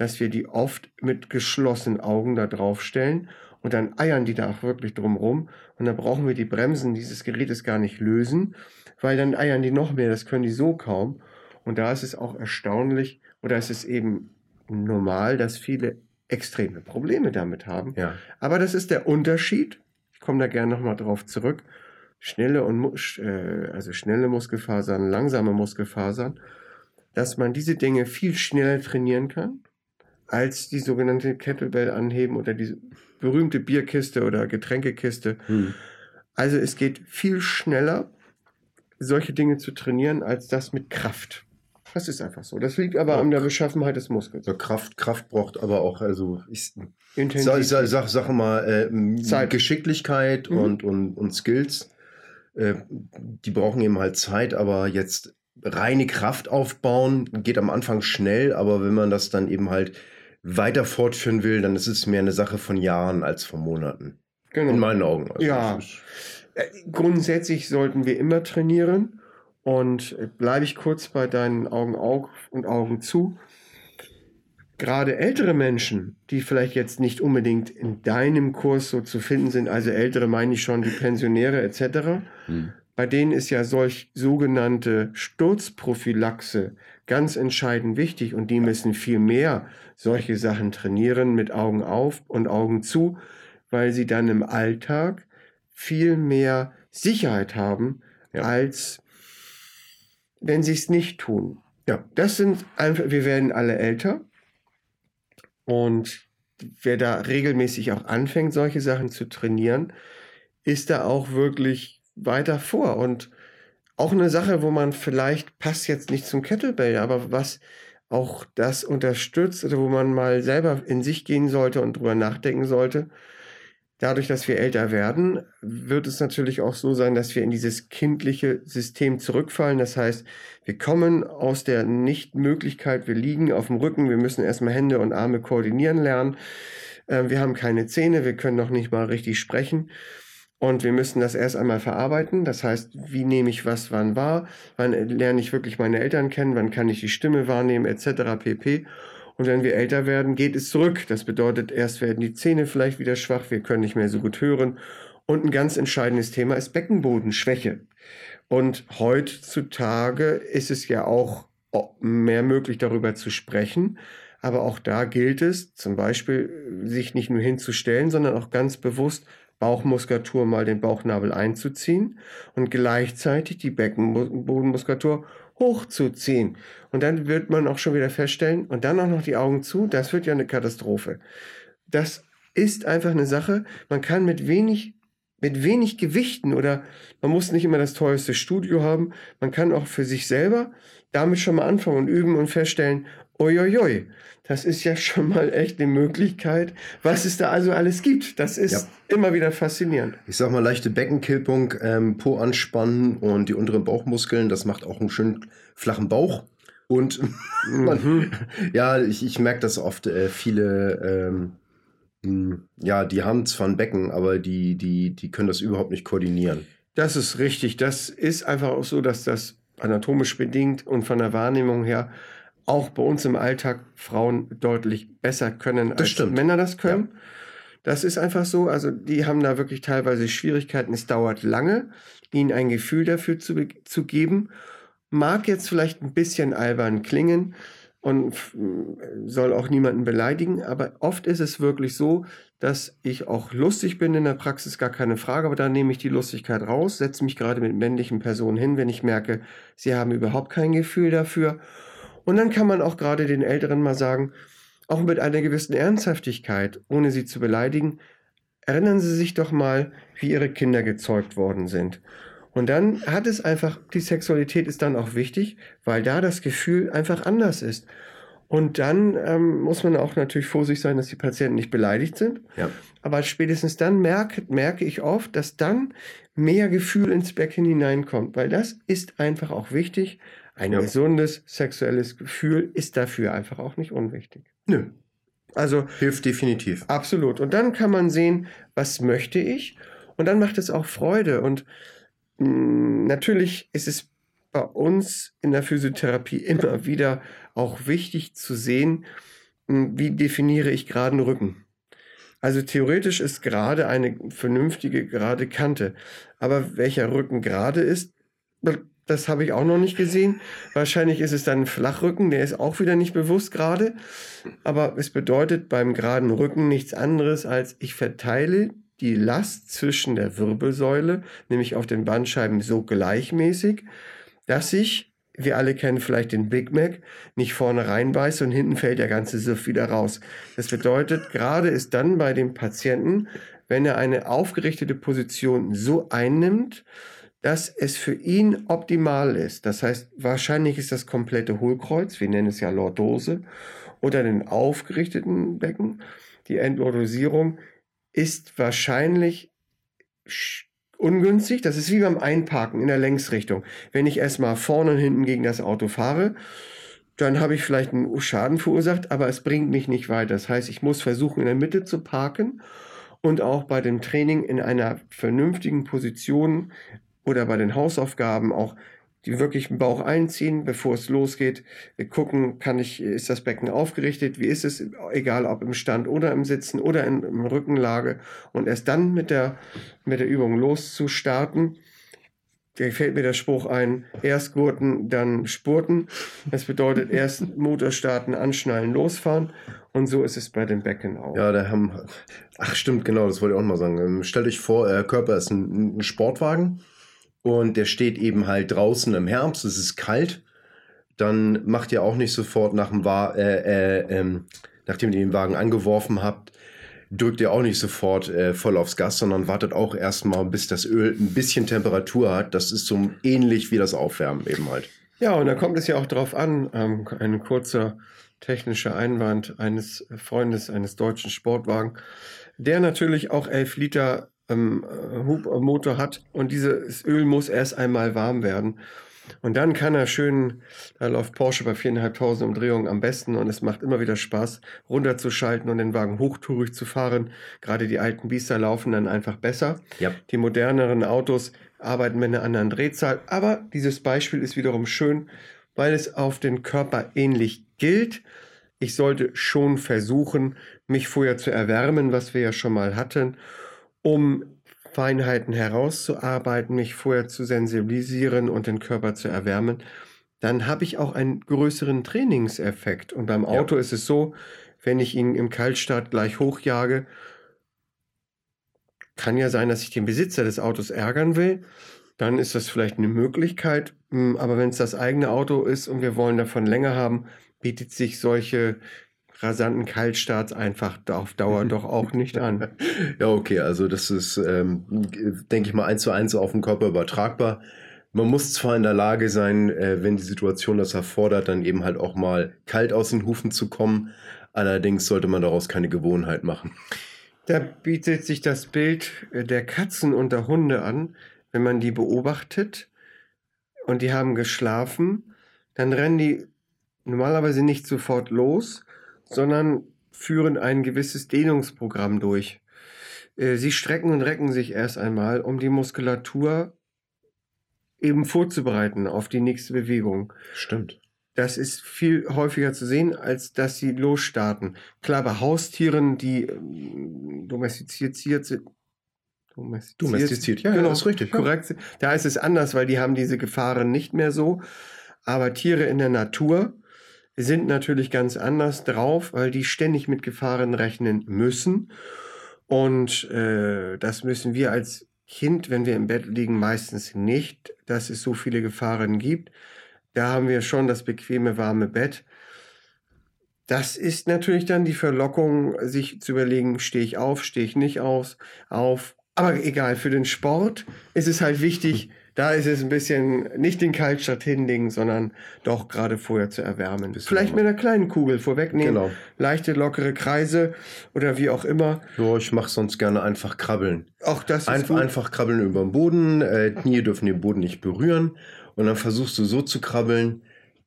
dass wir die oft mit geschlossenen Augen da drauf stellen und dann eiern die da auch wirklich drumrum. Und dann brauchen wir die Bremsen dieses Gerätes gar nicht lösen, weil dann eiern die noch mehr. Das können die so kaum. Und da ist es auch erstaunlich oder ist es eben normal, dass viele extreme Probleme damit haben. Ja. Aber das ist der Unterschied. Ich komme da gerne nochmal drauf zurück. Schnelle und äh, also schnelle Muskelfasern, langsame Muskelfasern, dass man diese Dinge viel schneller trainieren kann als die sogenannte Kettlebell anheben oder die berühmte Bierkiste oder Getränkekiste. Hm. Also es geht viel schneller, solche Dinge zu trainieren, als das mit Kraft. Das ist einfach so. Das liegt aber ja. an der Beschaffenheit des Muskels. Kraft, Kraft braucht aber auch, also ich sage sag, sag, sag mal, äh, Geschicklichkeit mhm. und, und, und Skills, äh, die brauchen eben halt Zeit, aber jetzt reine Kraft aufbauen geht am Anfang schnell, aber wenn man das dann eben halt weiter fortführen will, dann ist es mehr eine Sache von Jahren als von Monaten. Genau. In meinen Augen. Also ja. Äh, grundsätzlich sollten wir immer trainieren. Und äh, bleibe ich kurz bei deinen Augen auf und Augen zu. Gerade ältere Menschen, die vielleicht jetzt nicht unbedingt in deinem Kurs so zu finden sind, also ältere meine ich schon die Pensionäre etc., hm. bei denen ist ja solch sogenannte Sturzprophylaxe ganz entscheidend wichtig und die müssen viel mehr solche Sachen trainieren mit Augen auf und Augen zu, weil sie dann im Alltag viel mehr Sicherheit haben, ja. als wenn sie es nicht tun. Ja, das sind einfach, wir werden alle älter und wer da regelmäßig auch anfängt, solche Sachen zu trainieren, ist da auch wirklich weiter vor und auch eine Sache, wo man vielleicht passt jetzt nicht zum Kettlebell, aber was auch das unterstützt oder wo man mal selber in sich gehen sollte und drüber nachdenken sollte. Dadurch, dass wir älter werden, wird es natürlich auch so sein, dass wir in dieses kindliche System zurückfallen. Das heißt, wir kommen aus der Nichtmöglichkeit, wir liegen auf dem Rücken, wir müssen erstmal Hände und Arme koordinieren lernen. Ähm, wir haben keine Zähne, wir können noch nicht mal richtig sprechen. Und wir müssen das erst einmal verarbeiten. Das heißt, wie nehme ich was wann wahr? Wann lerne ich wirklich meine Eltern kennen? Wann kann ich die Stimme wahrnehmen? Etc. pp. Und wenn wir älter werden, geht es zurück. Das bedeutet, erst werden die Zähne vielleicht wieder schwach, wir können nicht mehr so gut hören. Und ein ganz entscheidendes Thema ist Beckenbodenschwäche. Und heutzutage ist es ja auch mehr möglich, darüber zu sprechen. Aber auch da gilt es, zum Beispiel, sich nicht nur hinzustellen, sondern auch ganz bewusst Bauchmuskulatur mal den Bauchnabel einzuziehen und gleichzeitig die Beckenbodenmuskulatur hochzuziehen. Und dann wird man auch schon wieder feststellen, und dann auch noch die Augen zu, das wird ja eine Katastrophe. Das ist einfach eine Sache. Man kann mit wenig, mit wenig Gewichten oder man muss nicht immer das teuerste Studio haben. Man kann auch für sich selber damit schon mal anfangen und üben und feststellen, uiuiui, das ist ja schon mal echt eine Möglichkeit, was es da also alles gibt. Das ist ja. immer wieder faszinierend. Ich sag mal, leichte Beckenkilpung, ähm, Po anspannen und die unteren Bauchmuskeln, das macht auch einen schönen flachen Bauch. Und (laughs) man, mhm. ja, ich, ich merke das oft, äh, viele, ähm, hm, ja, die haben zwar ein Becken, aber die, die, die können das überhaupt nicht koordinieren. Das ist richtig. Das ist einfach auch so, dass das anatomisch bedingt und von der Wahrnehmung her auch bei uns im Alltag Frauen deutlich besser können, das als stimmt. Männer das können. Ja. Das ist einfach so. Also die haben da wirklich teilweise Schwierigkeiten. Es dauert lange, ihnen ein Gefühl dafür zu, zu geben. Mag jetzt vielleicht ein bisschen albern klingen und soll auch niemanden beleidigen, aber oft ist es wirklich so, dass ich auch lustig bin in der Praxis, gar keine Frage, aber dann nehme ich die Lustigkeit raus, setze mich gerade mit männlichen Personen hin, wenn ich merke, sie haben überhaupt kein Gefühl dafür und dann kann man auch gerade den Älteren mal sagen, auch mit einer gewissen Ernsthaftigkeit, ohne sie zu beleidigen, erinnern Sie sich doch mal, wie Ihre Kinder gezeugt worden sind. Und dann hat es einfach, die Sexualität ist dann auch wichtig, weil da das Gefühl einfach anders ist. Und dann ähm, muss man auch natürlich vorsichtig sein, dass die Patienten nicht beleidigt sind. Ja. Aber spätestens dann merke, merke ich oft, dass dann mehr Gefühl ins Becken hineinkommt, weil das ist einfach auch wichtig, ein ja. gesundes sexuelles Gefühl ist dafür einfach auch nicht unwichtig. Nö. Also hilft definitiv. Absolut. Und dann kann man sehen, was möchte ich? Und dann macht es auch Freude. Und mh, mm, natürlich ist es bei uns in der Physiotherapie (laughs) immer wieder auch wichtig zu sehen, mh, mm, wie definiere ich geraden Rücken. Also theoretisch ist gerade eine vernünftige gerade Kante. Aber welcher Rücken gerade ist, das habe ich auch noch nicht gesehen. Wahrscheinlich ist es dann ein Flachrücken, der ist auch wieder nicht bewusst gerade. Aber es bedeutet beim geraden Rücken nichts anderes als ich verteile die Last zwischen der Wirbelsäule, nämlich auf den Bandscheiben so gleichmäßig, dass ich, wir alle kennen vielleicht den Big Mac, nicht vorne reinbeiße und hinten fällt der ganze Siff wieder raus. Das bedeutet, gerade ist dann bei dem Patienten, wenn er eine aufgerichtete Position so einnimmt, dass es für ihn optimal ist. Das heißt, wahrscheinlich ist das komplette Hohlkreuz, wir nennen es ja Lordose, oder den aufgerichteten Becken. Die Entlordosierung ist wahrscheinlich ungünstig. Das ist wie beim Einparken in der Längsrichtung. Wenn ich erstmal vorne und hinten gegen das Auto fahre, dann habe ich vielleicht einen Schaden verursacht, aber es bringt mich nicht weiter. Das heißt, ich muss versuchen, in der Mitte zu parken und auch bei dem Training in einer vernünftigen Position oder bei den Hausaufgaben auch die wirklich den Bauch einziehen, bevor es losgeht. Wir gucken, kann ich, ist das Becken aufgerichtet? Wie ist es? Egal ob im Stand oder im Sitzen oder in, in Rückenlage. Und erst dann mit der, mit der Übung loszustarten. Da fällt mir der Spruch ein, erst gurten, dann spurten. Das bedeutet (laughs) erst Motor starten, anschnallen, losfahren. Und so ist es bei den Becken auch. Ja, da haben, ach stimmt, genau, das wollte ich auch mal sagen. Ähm, stellt euch vor, euer Körper ist ein, ein Sportwagen und der steht eben halt draußen im Herbst, es ist kalt, dann macht ihr auch nicht sofort nach dem Wa äh, äh, ähm, nachdem ihr den Wagen angeworfen habt, drückt ihr auch nicht sofort äh, voll aufs Gas, sondern wartet auch erstmal, bis das Öl ein bisschen Temperatur hat. Das ist so ähnlich wie das Aufwärmen eben halt. Ja, und dann kommt es ja auch darauf an, ähm, ein kurzer technischer Einwand eines Freundes eines deutschen Sportwagen, der natürlich auch 11 Liter ähm, Hubmotor hat und dieses Öl muss erst einmal warm werden. Und dann kann er schön, da läuft Porsche bei 4.500 Umdrehungen am besten und es macht immer wieder Spaß, runterzuschalten und den Wagen hochtourig zu fahren. Gerade die alten Biester laufen dann einfach besser. Ja. Die moderneren Autos arbeiten mit einer anderen Drehzahl. Aber dieses Beispiel ist wiederum schön, weil es auf den Körper ähnlich gilt. Ich sollte schon versuchen, mich vorher zu erwärmen, was wir ja schon mal hatten um Feinheiten herauszuarbeiten, mich vorher zu sensibilisieren und den Körper zu erwärmen, dann habe ich auch einen größeren Trainingseffekt. Und beim Auto ja. ist es so, wenn ich ihn im Kaltstart gleich hochjage, kann ja sein, dass ich den Besitzer des Autos ärgern will. Dann ist das vielleicht eine Möglichkeit. Hm, aber wenn es das eigene Auto ist und wir wollen davon länger haben, bietet sich solche rasanten Kaltstarts einfach auf Dauer doch auch nicht an. (laughs) Ja, okay, also das ist, ähm, denke ich mal, eins zu eins auf den Körper übertragbar. Man muss zwar in der Lage sein, äh, wenn die Situation das erfordert, dann eben halt auch mal kalt aus den Hufen zu kommen. Allerdings sollte man daraus keine Gewohnheit machen. Da bietet sich das Bild äh, der Katzen und der Hunde an, wenn man die beobachtet und die haben geschlafen, dann rennen die normalerweise nicht sofort los, sondern führen ein gewisses Dehnungsprogramm durch. Äh, sie strecken und recken sich erst einmal, um die Muskulatur eben vorzubereiten auf die nächste Bewegung. Stimmt. Das ist viel häufiger zu sehen, als dass sie losstarten. Klar, bei Haustieren, die ähm, domestiziert sind, domestiziert, domestiziert ja, genau, ist richtig. Korrekt. Ja. Da ist es anders, weil die haben diese Gefahren nicht mehr so. Aber Tiere in der Natur sind natürlich ganz anders drauf, weil die ständig mit Gefahren rechnen müssen. Und äh, das müssen wir als Kind, wenn wir im Bett liegen, meistens nicht, dass es so viele Gefahren gibt. Da haben wir schon das bequeme, warme Bett. Das ist natürlich dann die Verlockung, sich zu überlegen, stehe ich auf, stehe ich nicht aus, auf. Aber egal, für den Sport ist es halt wichtig, da ist es ein bisschen nicht den Kaltstart hinlegen, sondern doch gerade vorher zu erwärmen. Vielleicht mit einer kleinen Kugel vorwegnehmen. Genau. Leichte, lockere Kreise oder wie auch immer. Ja, ich mache sonst gerne einfach krabbeln. Auch das ist einfach, einfach krabbeln über den Boden. Äh, Knie dürfen den Boden nicht berühren. Und dann versuchst du so zu krabbeln,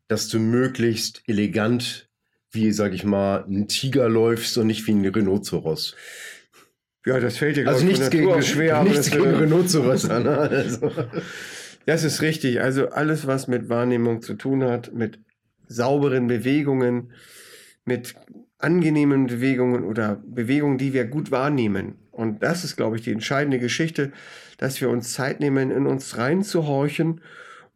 dass du möglichst elegant wie, sag ich mal, ein Tiger läufst und nicht wie ein Rhinoceros. Ja, das fällt dir, also nichts gegen schwer, nichts gegen Rhinoceros (laughs) an. Also. Das ist richtig. Also alles, was mit Wahrnehmung zu tun hat, mit sauberen Bewegungen, mit angenehmen Bewegungen oder Bewegungen, die wir gut wahrnehmen. Und das ist, glaube ich, die entscheidende Geschichte, dass wir uns Zeit nehmen, in uns reinzuhorchen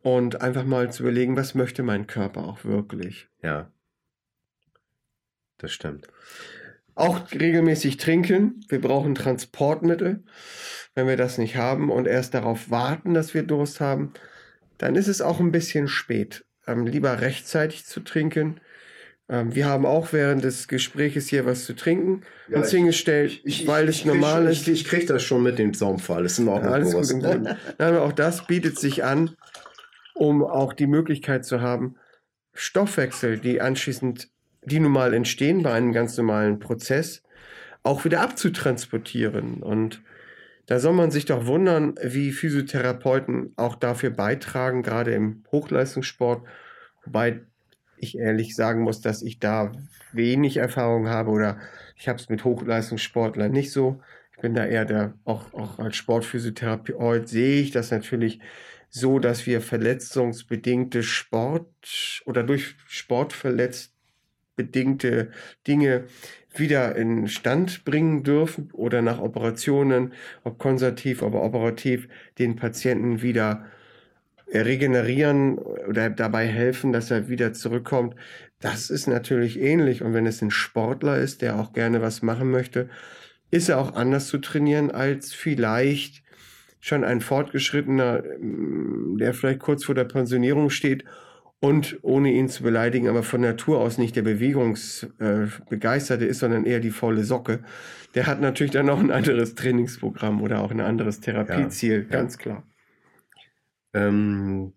und einfach mal zu überlegen, was möchte mein Körper auch wirklich. Ja, das stimmt. Auch regelmäßig trinken. Wir brauchen Transportmittel. Wenn wir das nicht haben und erst darauf warten, dass wir Durst haben, dann ist es auch ein bisschen spät. Ähm, lieber rechtzeitig zu trinken. Ähm, wir haben auch während des Gespräches hier was zu trinken ja, uns hingestellt, ich, weil es normal ist. Ich, ich kriege das schon mit dem Zaumfall. Das ist in Ordnung. Ja, alles gut Nein, auch das bietet sich an, um auch die Möglichkeit zu haben, Stoffwechsel, die anschließend die nun mal entstehen bei einem ganz normalen Prozess, auch wieder abzutransportieren. Und da soll man sich doch wundern, wie Physiotherapeuten auch dafür beitragen, gerade im Hochleistungssport. Wobei ich ehrlich sagen muss, dass ich da wenig Erfahrung habe oder ich habe es mit Hochleistungssportlern nicht so. Ich bin da eher der, auch, auch als Sportphysiotherapeut sehe ich das natürlich so, dass wir verletzungsbedingte Sport oder durch Sport verletzt bedingte Dinge wieder in Stand bringen dürfen oder nach Operationen, ob konservativ, aber operativ, den Patienten wieder regenerieren oder dabei helfen, dass er wieder zurückkommt. Das ist natürlich ähnlich. Und wenn es ein Sportler ist, der auch gerne was machen möchte, ist er auch anders zu trainieren als vielleicht schon ein Fortgeschrittener, der vielleicht kurz vor der Pensionierung steht und ohne ihn zu beleidigen, aber von Natur aus nicht der Bewegungsbegeisterte äh, ist, sondern eher die volle Socke, der hat natürlich dann auch ein anderes Trainingsprogramm oder auch ein anderes Therapieziel, ja, ganz ja. klar. Ähm,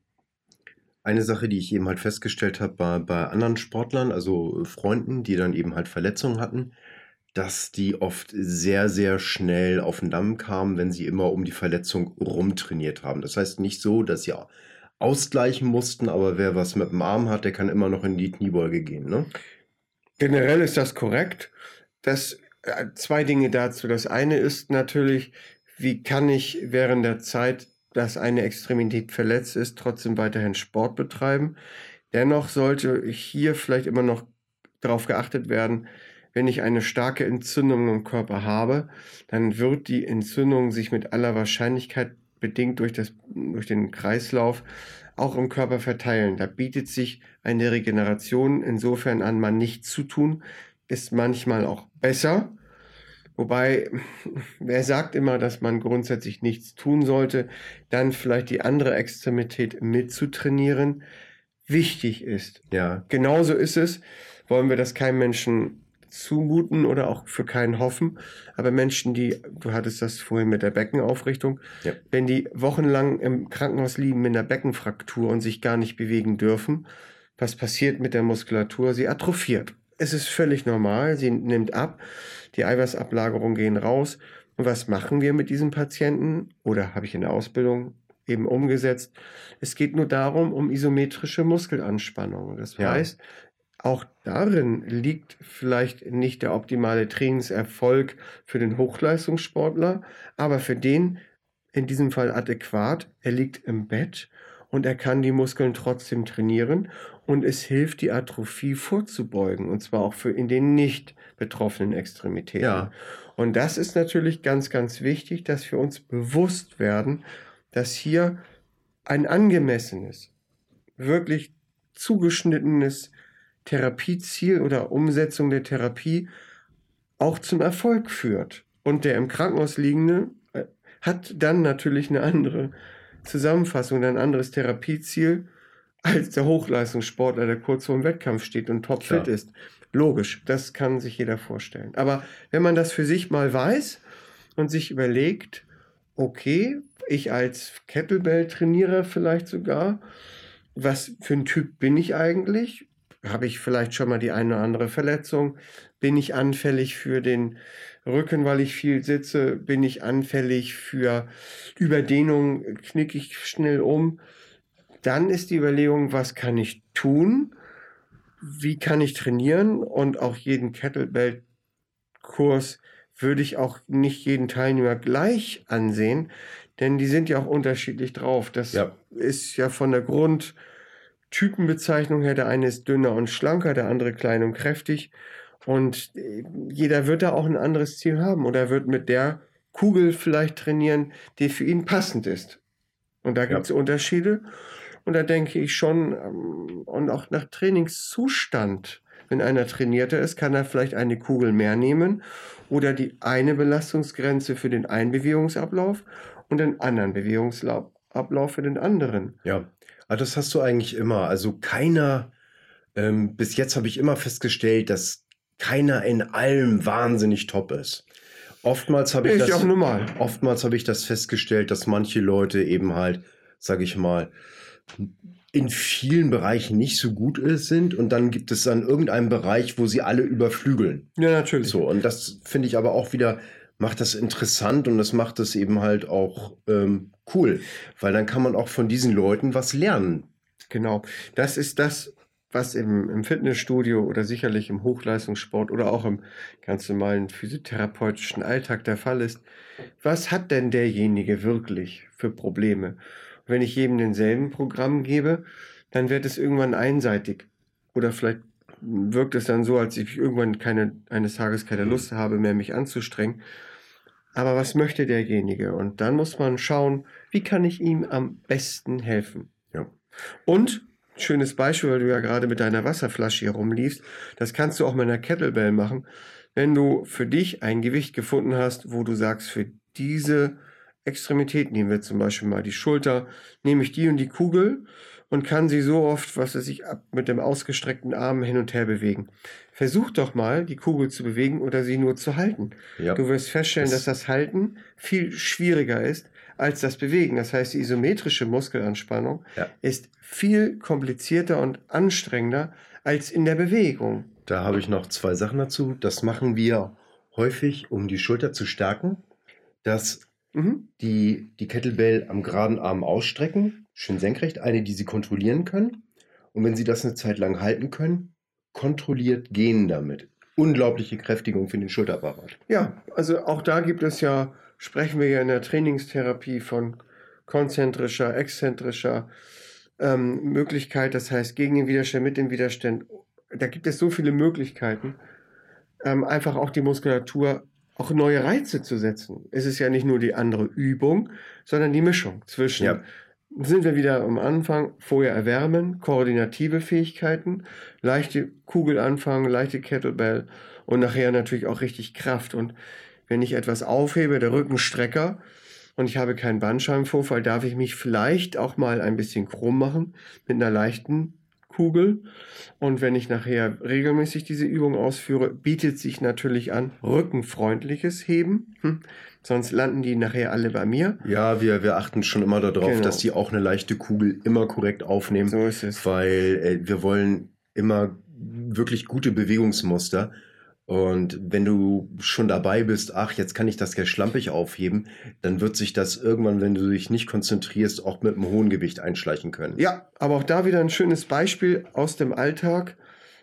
eine Sache, die ich eben halt festgestellt habe bei, bei anderen Sportlern, also Freunden, die dann eben halt Verletzungen hatten, dass die oft sehr, sehr schnell auf den Damm kamen, wenn sie immer um die Verletzung rumtrainiert haben. Das heißt nicht so, dass sie ausgleichen mussten, aber wer was mit dem Arm hat, der kann immer noch in die Kniebeuge gehen, ne? Generell ist das korrekt. Das äh, zwei Dinge dazu. Das eine ist natürlich, wie kann ich während der Zeit, dass eine Extremität verletzt ist, trotzdem weiterhin Sport betreiben? Dennoch sollte hier vielleicht immer noch darauf geachtet werden, wenn ich eine starke Entzündung im Körper habe, dann wird die Entzündung sich mit aller Wahrscheinlichkeit bedingt durch, das, durch den Kreislauf auch im Körper verteilen. Da bietet sich eine Regeneration insofern an, man nichts zu tun, ist manchmal auch besser. Wobei, (laughs) wer sagt immer, dass man grundsätzlich nichts tun sollte, dann vielleicht die andere Extremität mitzutrainieren, wichtig ist. Ja. Genauso ist es, wollen wir das keinem Menschen zumuten oder auch für keinen hoffen. Aber Menschen, die, du hattest das vorhin mit der Beckenaufrichtung, ja. wenn die wochenlang im Krankenhaus liegen mit einer Beckenfraktur und sich gar nicht bewegen dürfen, was passiert mit der Muskulatur? Sie atrophiert. Es ist völlig normal, sie nimmt ab, die Eiweißablagerungen gehen raus. Und was machen wir mit diesen Patienten? Oder habe ich in der Ausbildung eben umgesetzt? Es geht nur darum, um isometrische Muskelanspannung. Das ja. heißt, auch darin liegt vielleicht nicht der optimale Trainingserfolg für den Hochleistungssportler, aber für den in diesem Fall adäquat. Er liegt im Bett und er kann die Muskeln trotzdem trainieren und es hilft, die Atrophie vorzubeugen und zwar auch für in den nicht betroffenen Extremitäten. Ja. Und das ist natürlich ganz, ganz wichtig, dass wir uns bewusst werden, dass hier ein angemessenes, wirklich zugeschnittenes Therapieziel oder Umsetzung der Therapie auch zum Erfolg führt. Und der im Krankenhaus liegende äh, hat dann natürlich eine andere Zusammenfassung, ein anderes Therapieziel als der Hochleistungssportler, der kurz vor dem Wettkampf steht und topfit ist. Logisch, das kann sich jeder vorstellen. Aber wenn man das für sich mal weiß und sich überlegt, okay, ich als Kettlebell-Trainierer vielleicht sogar, was für ein Typ bin ich eigentlich? Habe ich vielleicht schon mal die eine oder andere Verletzung? Bin ich anfällig für den Rücken, weil ich viel sitze? Bin ich anfällig für Überdehnung? Knicke ich schnell um? Dann ist die Überlegung, was kann ich tun? Wie kann ich trainieren? Und auch jeden Kettlebell-Kurs würde ich auch nicht jeden Teilnehmer gleich ansehen, denn die sind ja auch unterschiedlich drauf. Das ja. ist ja von der Grund, Typenbezeichnung her. Der eine ist dünner und schlanker, der andere klein und kräftig. Und äh, jeder wird da auch ein anderes Ziel haben oder wird mit der Kugel vielleicht trainieren, die für ihn passend ist. Und da gibt es ja. Unterschiede. Und da denke ich schon, ähm, und auch nach Trainingszustand, wenn einer trainierter ist, kann er vielleicht eine Kugel mehr nehmen oder die eine Belastungsgrenze für den einen Bewegungsablauf und den anderen Bewegungsablauf für den anderen. Ja. Aber das hast du eigentlich immer. Also keiner, ähm, bis jetzt habe ich immer festgestellt, dass keiner in allem wahnsinnig top ist. Oftmals habe ich, ich das auch normal. Oftmals habe ich das festgestellt, dass manche Leute eben halt, sage ich mal, in vielen Bereichen nicht so gut sind und dann gibt es dann irgendeinen Bereich, wo sie alle überflügeln. Ja, natürlich. So, und das finde ich aber auch wieder macht das interessant und das macht es eben halt auch ähm, cool, weil dann kann man auch von diesen Leuten was lernen. Genau, das ist das, was im, im Fitnessstudio oder sicherlich im Hochleistungssport oder auch im ganz normalen physiotherapeutischen Alltag der Fall ist. Was hat denn derjenige wirklich für Probleme? wenn ich jedem denselben Programm gebe, dann wird es irgendwann einseitig. Oder vielleicht wirkt es dann so, als ich irgendwann keine, eines Tages keine Lust habe, mehr mich anzustrengen aber was möchte derjenige? Und dann muss man schauen, wie kann ich ihm am besten helfen? Ja. Und schönes Beispiel, weil du ja gerade mit deiner Wasserflasche hier rumliefst, das kannst du auch mit einer Kettlebell machen. Wenn du für dich ein Gewicht gefunden hast, wo du sagst, für diese Extremität nehmen wir zum Beispiel mal die Schulter, nehme ich die und die Kugel und kann sie so oft, was er sich mit dem ausgestreckten Arm hin und her bewegen. Versuch doch mal, die Kugel zu bewegen oder sie nur zu halten. Ja. Du wirst feststellen, das dass das Halten viel schwieriger ist als das Bewegen. Das heißt, die isometrische Muskelanspannung ja. ist viel komplizierter und anstrengender als in der Bewegung. Da habe ich noch zwei Sachen dazu. Das machen wir häufig, um die Schulter zu stärken. Dass mhm. die, die Kettlebell am geraden Arm ausstrecken schön senkrecht, eine, die Sie kontrollieren können. Und wenn Sie das eine Zeit lang halten können, kontrolliert gehen damit. Unglaubliche Kräftigung für den Schulterapparat. Ja, also auch da gibt es ja, sprechen wir ja in der Trainingstherapie von konzentrischer, exzentrischer ähm, Möglichkeit, das heißt gegen den Widerstand, mit dem Widerstand. Da gibt es so viele Möglichkeiten, ähm, einfach auch die Muskulatur auch neue Reize zu setzen. Es ist ja nicht nur die andere Übung, sondern die Mischung zwischen ja sind wir wieder am Anfang, vorher erwärmen, koordinative Fähigkeiten, leichte Kugel anfangen, leichte Kettlebell und nachher natürlich auch richtig Kraft. Und wenn ich etwas aufhebe, der Rückenstrecker, und ich habe keinen Bandscheibenvorfall, darf ich mich vielleicht auch mal ein bisschen krumm machen mit einer leichten Kugel. Und wenn ich nachher regelmäßig diese Übung ausführe, bietet sich natürlich an rückenfreundliches Heben. Hm. Sonst landen die nachher alle bei mir. Ja, wir, wir achten schon immer darauf, Genau. dass die auch eine leichte Kugel immer korrekt aufnehmen, So ist es. weil äh, wir wollen immer wirklich gute Bewegungsmuster. Und wenn du schon dabei bist, ach, jetzt kann ich das ja schlampig aufheben, dann wird sich das irgendwann, wenn du dich nicht konzentrierst, auch mit einem hohen Gewicht einschleichen können. Ja, aber auch da wieder ein schönes Beispiel aus dem Alltag.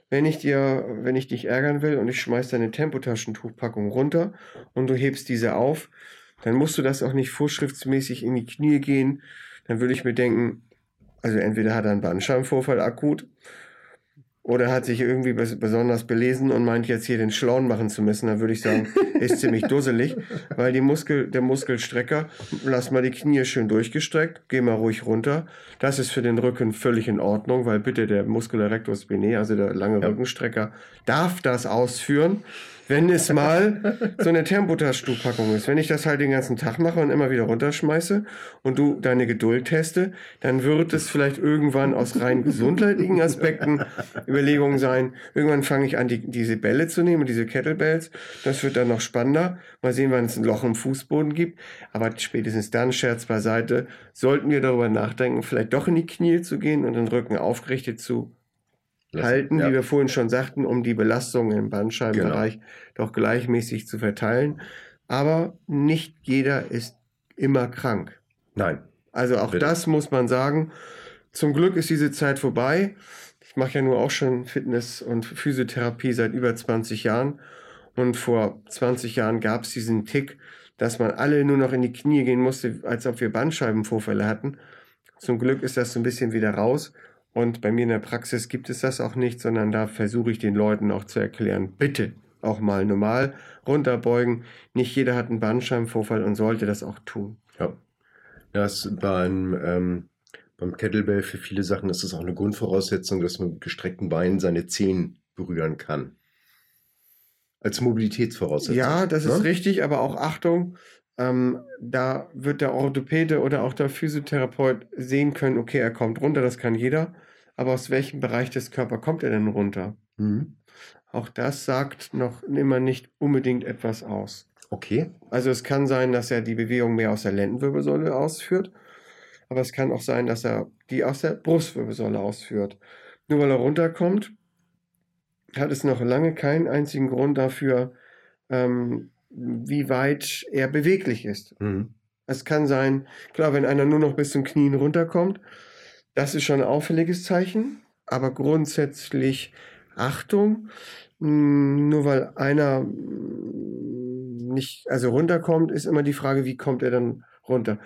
Wenn ich dir, wenn ich dich ärgern will und ich schmeiß deine Tempotaschentuchpackung runter und du hebst diese auf, dann musst du das auch nicht vorschriftsmäßig in die Knie gehen. Dann würde ich mir denken, also entweder hat er einen Bandscheibenvorfall akut oder hat sich irgendwie bes besonders belesen und meint jetzt hier den Schlauen machen zu müssen. Dann würde ich sagen, ist ziemlich dusselig, weil die Muskel, der Muskelstrecker, lass mal die Knie schön durchgestreckt, geh mal ruhig runter. Das ist für den Rücken völlig in Ordnung, weil bitte der Muskel erectus spinae, also der lange Ja. Rückenstrecker, darf das ausführen, wenn es mal so eine Tempotaschentuchpackung ist. Wenn ich das halt den ganzen Tag mache und immer wieder runterschmeiße und du deine Geduld teste, dann wird es vielleicht irgendwann aus rein gesundheitlichen Aspekten Überlegungen sein. Irgendwann fange ich an, die, diese Bälle zu nehmen, diese Kettlebells. Das wird dann noch spannender. Mal sehen, wann es ein Loch im Fußboden gibt. Aber spätestens dann, Scherz beiseite, sollten wir darüber nachdenken, vielleicht doch in die Knie zu gehen und den Rücken aufgerichtet zu halten, ja. wie wir vorhin schon sagten, um die Belastung im Bandscheibenbereich Genau. doch gleichmäßig zu verteilen. Aber nicht jeder ist immer krank. Nein. Also auch Bitte. das muss man sagen. Zum Glück ist diese Zeit vorbei. Ich mache ja nur auch schon Fitness und Physiotherapie seit über 20 Jahren. Und vor 20 Jahren gab es diesen Tick, dass man alle nur noch in die Knie gehen musste, als ob wir Bandscheibenvorfälle hatten. Zum Glück ist das so ein bisschen wieder raus. Und bei mir in der Praxis gibt es das auch nicht, sondern da versuche ich den Leuten auch zu erklären, bitte auch mal normal runterbeugen. Nicht jeder hat einen Bandscheibenvorfall und sollte das auch tun. Ja. Das beim, ähm, beim Kettlebell für viele Sachen ist es auch eine Grundvoraussetzung, dass man mit gestreckten Beinen seine Zehen berühren kann. Als Mobilitätsvoraussetzung. Ja, das ist ne? richtig, aber auch Achtung, ähm, da wird der Orthopäde oder auch der Physiotherapeut sehen können, okay, er kommt runter, das kann jeder, aber aus welchem Bereich des Körpers kommt er denn runter? Mhm. Auch das sagt noch immer nicht unbedingt etwas aus. Okay. Also es kann sein, dass er die Bewegung mehr aus der Lendenwirbelsäule ausführt, aber es kann auch sein, dass er die aus der Brustwirbelsäule ausführt. Nur weil er runterkommt, hat es noch lange keinen einzigen Grund dafür, ähm, wie weit er beweglich ist. Mhm. Es kann sein, klar, wenn einer nur noch bis zum Knien runterkommt, das ist schon ein auffälliges Zeichen, aber grundsätzlich Achtung, mh, nur weil einer mh, nicht, also runterkommt, ist immer die Frage, wie kommt er dann runter?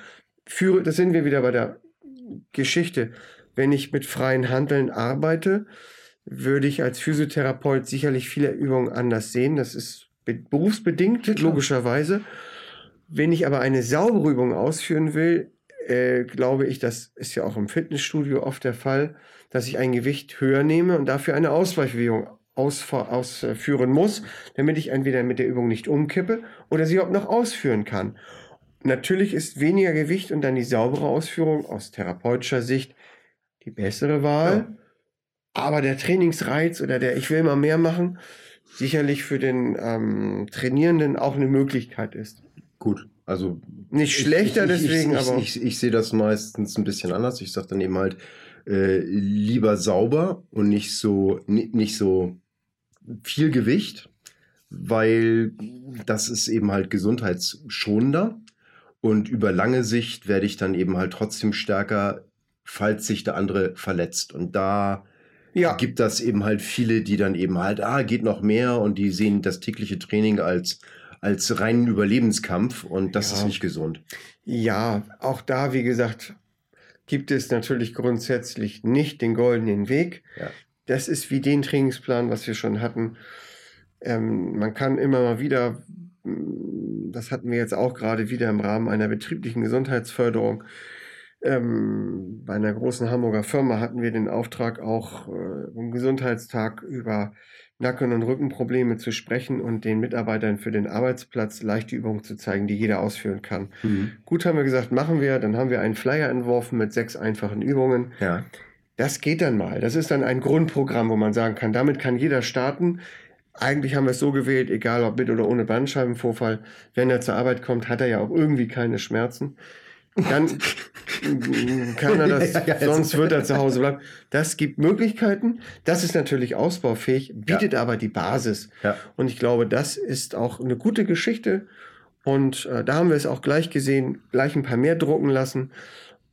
Führe, das sind wir wieder bei der Geschichte. Wenn ich mit freien Handeln arbeite, würde ich als Physiotherapeut sicherlich viele Übungen anders sehen. Das ist berufsbedingt, logischerweise. Wenn ich aber eine saubere Übung ausführen will, äh, glaube ich, das ist ja auch im Fitnessstudio oft der Fall, dass ich ein Gewicht höher nehme und dafür eine Ausweichbewegung ausführen muss, damit ich entweder mit der Übung nicht umkippe oder sie überhaupt noch ausführen kann. Natürlich ist weniger Gewicht und dann die saubere Ausführung aus therapeutischer Sicht die bessere Wahl. Ja. Aber der Trainingsreiz oder der Ich will mal mehr machen, sicherlich für den ähm, Trainierenden auch eine Möglichkeit ist. Gut. Also Nicht schlechter ich, ich, deswegen, ich, aber Ich, sehe das meistens ein bisschen anders. Ich sage dann eben halt äh, lieber sauber und nicht so ni- nicht so viel Gewicht, weil das ist eben halt gesundheitsschonender und über lange Sicht werde ich dann eben halt trotzdem stärker, falls sich der andere verletzt und da ja, gibt das eben halt viele, die dann eben halt, ah, geht noch mehr und die sehen das tägliche Training als, als reinen Überlebenskampf und das Ja. ist nicht gesund. ja, auch da, wie gesagt, gibt es natürlich grundsätzlich nicht den goldenen Weg. Ja. Das ist wie den Trainingsplan, was wir schon hatten. Ähm, man kann immer mal wieder, das hatten wir jetzt auch gerade wieder im Rahmen einer betrieblichen Gesundheitsförderung, ähm, bei einer großen Hamburger Firma hatten wir den Auftrag, auch äh, im Gesundheitstag über Nacken- und Rückenprobleme zu sprechen und den Mitarbeitern für den Arbeitsplatz leichte Übungen zu zeigen, die jeder ausführen kann. Gut, haben wir gesagt, machen wir. Dann haben wir einen Flyer entworfen mit sechs einfachen Übungen. Ja. Das geht dann mal. Das ist dann ein Grundprogramm, wo man sagen kann, damit kann jeder starten. Eigentlich haben wir es so gewählt, egal ob mit oder ohne Bandscheibenvorfall. Wenn er zur Arbeit kommt, hat er ja auch irgendwie keine Schmerzen. Dann kann er das, (laughs) ja, sonst wird er zu Hause bleiben. Das gibt Möglichkeiten. Das ist natürlich ausbaufähig, bietet ja. aber die Basis. Ja. Und ich glaube, das ist auch eine gute Geschichte. Und äh, da haben wir es auch gleich gesehen, gleich ein paar mehr drucken lassen.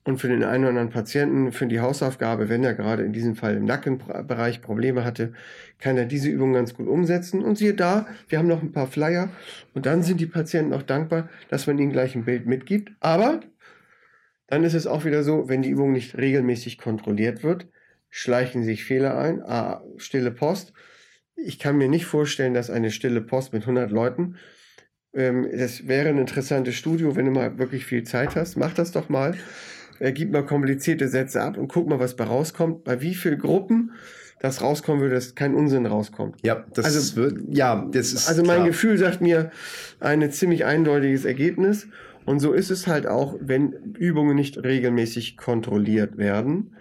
Und für den einen oder anderen Patienten, für die Hausaufgabe, wenn er gerade in diesem Fall im Nackenbereich Probleme hatte, kann er diese Übung ganz gut umsetzen. Und siehe da, wir haben noch ein paar Flyer. Und dann sind die Patienten auch dankbar, dass man ihnen gleich ein Bild mitgibt. Aber dann ist es auch wieder so, wenn die Übung nicht regelmäßig kontrolliert wird, schleichen sich Fehler ein. Ah, stille Post. Ich kann mir nicht vorstellen, dass eine stille Post mit 100 Leuten, ähm, das wäre ein interessantes Studio, wenn du mal wirklich viel Zeit hast. Mach das doch mal. Äh, gib mal komplizierte Sätze ab und guck mal, was bei rauskommt. Bei wie vielen Gruppen das rauskommen würde, dass kein Unsinn rauskommt. Ja, das also, wird, ja, das ist. Also mein klar. Gefühl sagt mir ein ziemlich eindeutiges Ergebnis. Und so ist es halt auch, wenn Übungen nicht regelmäßig kontrolliert werden,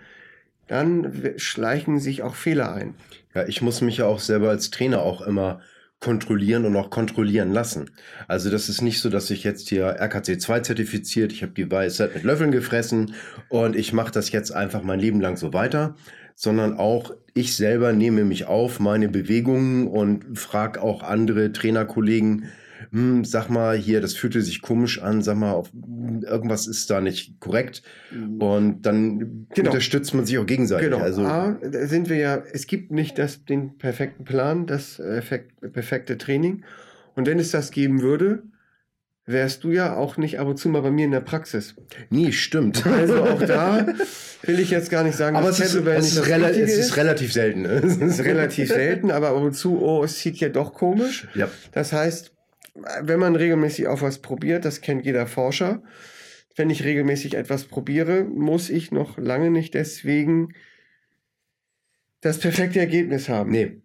dann schleichen sich auch Fehler ein. Ja, ich muss mich ja auch selber als Trainer auch immer kontrollieren und auch kontrollieren lassen. Also das ist nicht so, dass ich jetzt hier RKC 2 zertifiziert, ich habe die Weisheit mit Löffeln gefressen und ich mache das jetzt einfach mein Leben lang so weiter, sondern auch ich selber nehme mich auf, meine Bewegungen und frage auch andere Trainerkollegen, hm, sag mal hier, das fühlte sich komisch an, sag mal, auf, irgendwas ist da nicht korrekt. Mhm. Und dann genau. unterstützt man sich auch gegenseitig. Genau. Also, A, da sind wir ja, es gibt nicht das, den perfekten Plan, das effekt, perfekte Training. Und wenn es das geben würde, wärst du ja auch nicht ab und zu mal bei mir in der Praxis. Nie, stimmt. (laughs) Also auch da will ich jetzt gar nicht sagen, aber es ist, es, ist, rela es ist, relativ selten. Ne? Es ist relativ selten, aber ab und zu, oh, es sieht ja doch komisch. Ja. Das heißt, wenn man regelmäßig auf was probiert, das kennt jeder Forscher, wenn ich regelmäßig etwas probiere, muss ich noch lange nicht deswegen das perfekte Ergebnis haben. Nee.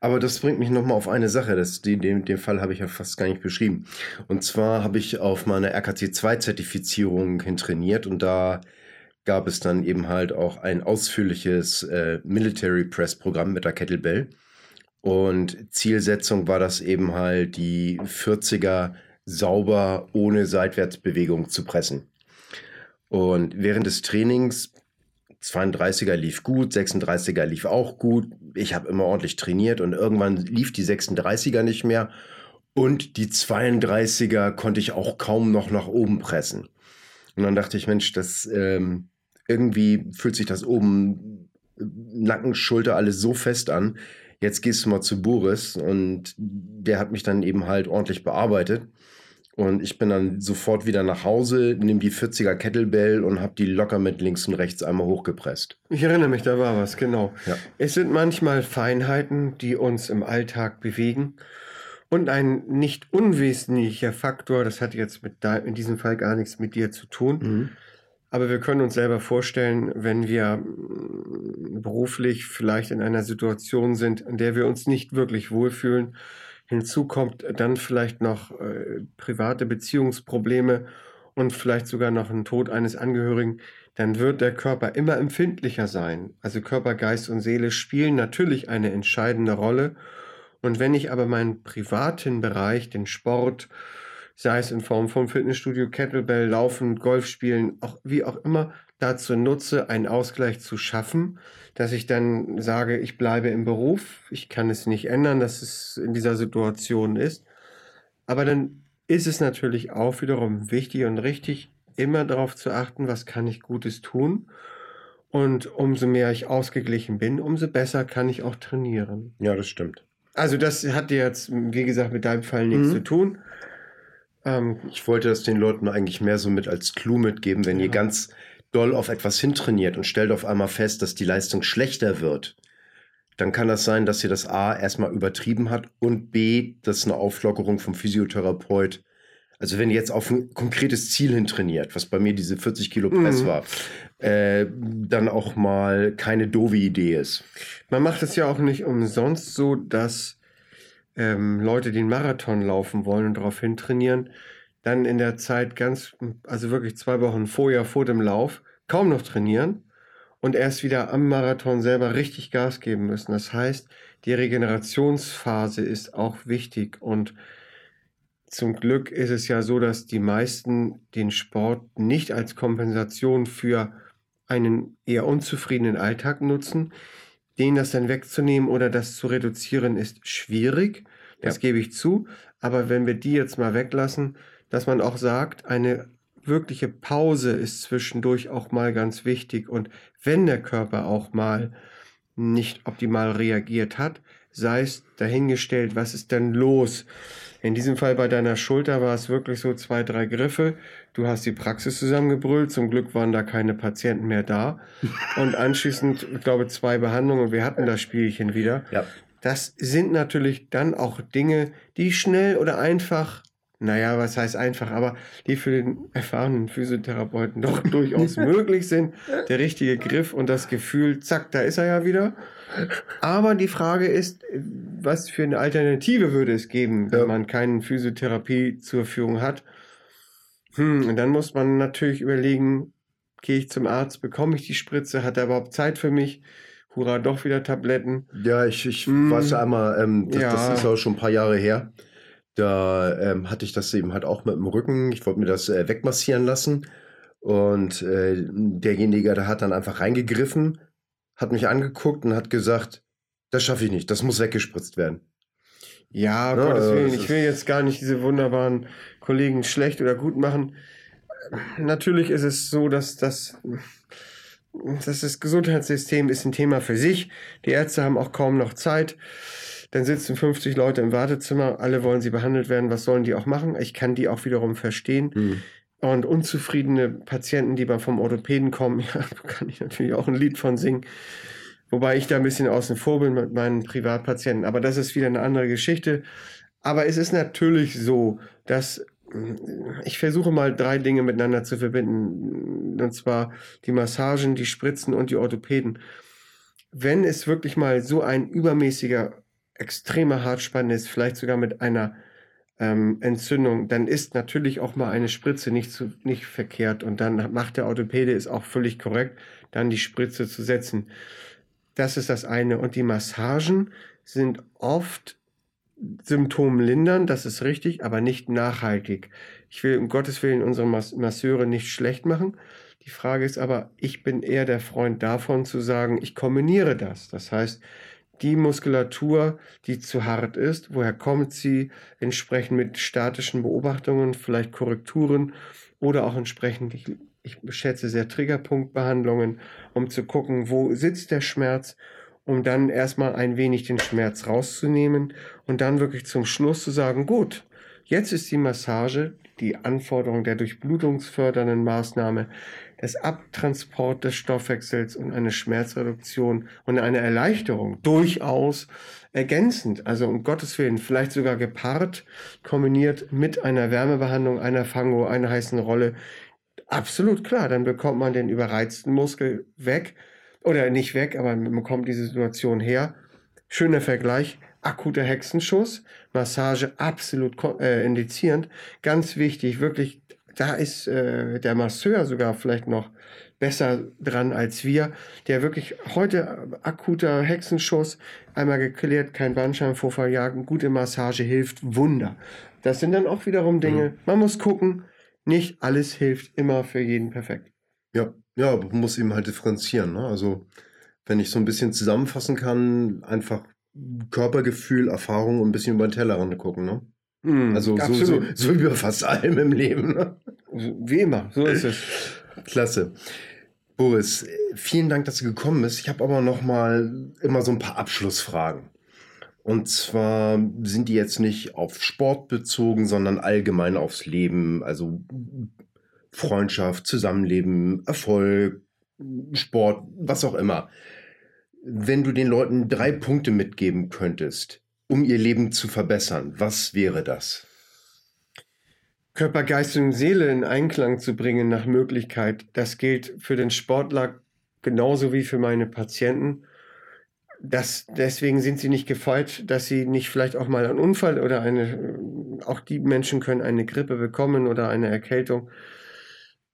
Aber das bringt mich nochmal auf eine Sache. Das, den, den, den Fall habe ich ja fast gar nicht beschrieben. Und zwar habe ich auf meine RKC2-Zertifizierung hintrainiert und da gab es dann eben halt auch ein ausführliches äh, Military Press Programm mit der Kettlebell. Und Zielsetzung war das eben halt, die 40er sauber ohne Seitwärtsbewegung zu pressen. Und während des Trainings, 32er lief gut, 36er lief auch gut. Ich habe immer ordentlich trainiert und irgendwann lief die 36er nicht mehr. Und die 32er konnte ich auch kaum noch nach oben pressen. Und dann dachte ich, Mensch, das ähm, irgendwie fühlt sich das oben Nacken, Schulter alles so fest an jetzt gehst du mal zu Boris und der hat mich dann eben halt ordentlich bearbeitet. Und ich bin dann sofort wieder nach Hause, nehme die 40er Kettlebell und habe die locker mit links und rechts einmal hochgepresst. Ich erinnere mich, da war was, genau. Ja. Es sind manchmal Feinheiten, die uns im Alltag bewegen. Und ein nicht unwesentlicher Faktor, das hat jetzt mit in diesem Fall gar nichts mit dir zu tun, mhm. Aber wir können uns selber vorstellen, wenn wir mm, beruflich vielleicht in einer Situation sind, in der wir uns nicht wirklich wohlfühlen, hinzu kommt dann vielleicht noch äh, private Beziehungsprobleme und vielleicht sogar noch ein Tod eines Angehörigen, dann wird der Körper immer empfindlicher sein. Also Körper, Geist und Seele spielen natürlich eine entscheidende Rolle. Und wenn ich aber meinen privaten Bereich, den Sport, sei es in Form von Fitnessstudio, Kettlebell, Laufen, Golf spielen, auch wie auch immer, dazu nutze, einen Ausgleich zu schaffen, dass ich dann sage, ich bleibe im Beruf, ich kann es nicht ändern, dass es in dieser Situation ist. Aber dann ist es natürlich auch wiederum wichtig und richtig, immer darauf zu achten, was kann ich Gutes tun. Und umso mehr ich ausgeglichen bin, umso besser kann ich auch trainieren. Ja, das stimmt. Also das hat jetzt, wie gesagt, mit deinem Fall nichts mhm. zu tun. Ähm, ich wollte das den Leuten eigentlich mehr so mit als Clou mitgeben, wenn ja. ihr ganz doll auf etwas hintrainiert und stellt auf einmal fest, dass die Leistung schlechter wird, dann kann das sein, dass ihr das A erstmal übertrieben hat und B, dass eine Auflockerung vom Physiotherapeut, also wenn ihr jetzt auf ein konkretes Ziel hin trainiert, was bei mir diese 40 Kilo Press mhm. war, äh, dann auch mal keine doofe Idee ist. Man macht es ja auch nicht umsonst so, dass ähm, Leute, die einen Marathon laufen wollen und daraufhin trainieren, dann in der Zeit ganz, also wirklich zwei Wochen vorher, vor dem Lauf, kaum noch trainieren und erst wieder am Marathon selber richtig Gas geben müssen. Das heißt, die Regenerationsphase ist auch wichtig und zum Glück ist es ja so, dass die meisten den Sport nicht als Kompensation für einen eher unzufriedenen Alltag nutzen. Den das dann wegzunehmen oder das zu reduzieren ist schwierig. Das ja. gebe ich zu. Aber wenn wir die jetzt mal weglassen, dass man auch sagt, eine wirkliche Pause ist zwischendurch auch mal ganz wichtig. Und wenn der Körper auch mal nicht optimal reagiert hat, sei es dahingestellt, was ist denn los? In diesem Fall bei deiner Schulter war es wirklich so zwei, drei Griffe. Du hast die Praxis zusammengebrüllt. Zum Glück waren da keine Patienten mehr da. (laughs) Und anschließend, ich glaube, zwei Behandlungen wir hatten das Spielchen wieder. Ja. Das sind natürlich dann auch Dinge, die schnell oder einfach naja, was heißt einfach, aber die für den erfahrenen Physiotherapeuten doch (laughs) durchaus möglich sind. Der richtige Griff und das Gefühl, zack, da ist er ja wieder. Aber die Frage ist, was für eine Alternative würde es geben, wenn ja. man keine Physiotherapie zur Verfügung hat? Hm, und dann muss man natürlich überlegen, gehe ich zum Arzt, bekomme ich die Spritze, hat er überhaupt Zeit für mich? Hurra, doch wieder Tabletten. Ja, ich, ich hm, weiß einmal, ähm, das, ja. das ist auch schon ein paar Jahre her. Da ähm, hatte ich das eben halt auch mit dem Rücken. Ich wollte mir das äh, wegmassieren lassen. Und äh, derjenige, der hat dann einfach reingegriffen, hat mich angeguckt und hat gesagt, das schaffe ich nicht, das muss weggespritzt werden. Ja, ja Gottes Willen, ich will jetzt gar nicht diese wunderbaren Kollegen schlecht oder gut machen. Natürlich ist es so, dass das, dass das Gesundheitssystem ist ein Thema für sich. Die Ärzte haben auch kaum noch Zeit. Dann sitzen 50 Leute im Wartezimmer, alle wollen sie behandelt werden, was sollen die auch machen? Ich kann die auch wiederum verstehen. Mhm. Und unzufriedene Patienten, die vom Orthopäden kommen, (laughs) ja, da kann ich natürlich auch ein Lied von singen. Wobei ich da ein bisschen außen vor bin mit meinen Privatpatienten. Aber das ist wieder eine andere Geschichte. Aber es ist natürlich so, dass ich versuche mal drei Dinge miteinander zu verbinden. Und zwar die Massagen, die Spritzen und die Orthopäden. Wenn es wirklich mal so ein übermäßiger extreme Hartspanne ist, vielleicht sogar mit einer ähm, Entzündung, dann ist natürlich auch mal eine Spritze nicht, zu, nicht verkehrt und dann macht der Orthopäde ist auch völlig korrekt, dann die Spritze zu setzen. Das ist das eine. Und die Massagen sind oft symptomlindern, das ist richtig, aber nicht nachhaltig. Ich will um Gottes Willen unsere Masseure nicht schlecht machen. Die Frage ist aber, ich bin eher der Freund davon zu sagen, ich kombiniere das. Das heißt, die Muskulatur, die zu hart ist, woher kommt sie, entsprechend mit statischen Beobachtungen, vielleicht Korrekturen oder auch entsprechend, ich, ich schätze sehr Triggerpunktbehandlungen, um zu gucken, wo sitzt der Schmerz, um dann erstmal ein wenig den Schmerz rauszunehmen und dann wirklich zum Schluss zu sagen, gut, jetzt ist die Massage, die Anforderung der durchblutungsfördernden Maßnahme, des Abtransport des Stoffwechsels und eine Schmerzreduktion und eine Erleichterung durchaus ergänzend, also um Gottes Willen, vielleicht sogar gepaart, kombiniert mit einer Wärmebehandlung, einer Fango, einer heißen Rolle. Absolut klar, dann bekommt man den überreizten Muskel weg oder nicht weg, aber man bekommt diese Situation her. Schöner Vergleich, akuter Hexenschuss, Massage absolut äh, indizierend. Ganz wichtig, wirklich da ist äh, der Masseur sogar vielleicht noch besser dran als wir, der wirklich heute akuter Hexenschuss, einmal geklärt, kein Bandscheibenvorfall jagen, gute Massage hilft, Wunder. Das sind dann auch wiederum Dinge, mhm. man muss gucken, nicht alles hilft immer für jeden perfekt. Ja, ja, man muss eben halt differenzieren. Ne? Also wenn ich so ein bisschen zusammenfassen kann, einfach Körpergefühl, Erfahrung und ein bisschen über den Tellerrand gucken. Ne? Mm, also so, so, so, wie bei fast allem im Leben. Ne? Wie immer, so ist es. Klasse. Boris, vielen Dank, dass du gekommen bist. Ich habe aber noch mal immer so ein paar Abschlussfragen. Und zwar sind die jetzt nicht auf Sport bezogen, sondern allgemein aufs Leben, also Freundschaft, Zusammenleben, Erfolg, Sport, was auch immer. Wenn du den Leuten drei Punkte mitgeben könntest, um ihr Leben zu verbessern? Was wäre das? Körper, Geist und Seele in Einklang zu bringen nach Möglichkeit. Das gilt für den Sportler genauso wie für meine Patienten. Das, deswegen sind sie nicht gefeit, dass sie nicht vielleicht auch mal einen Unfall oder eine, auch die Menschen können eine Grippe bekommen oder eine Erkältung.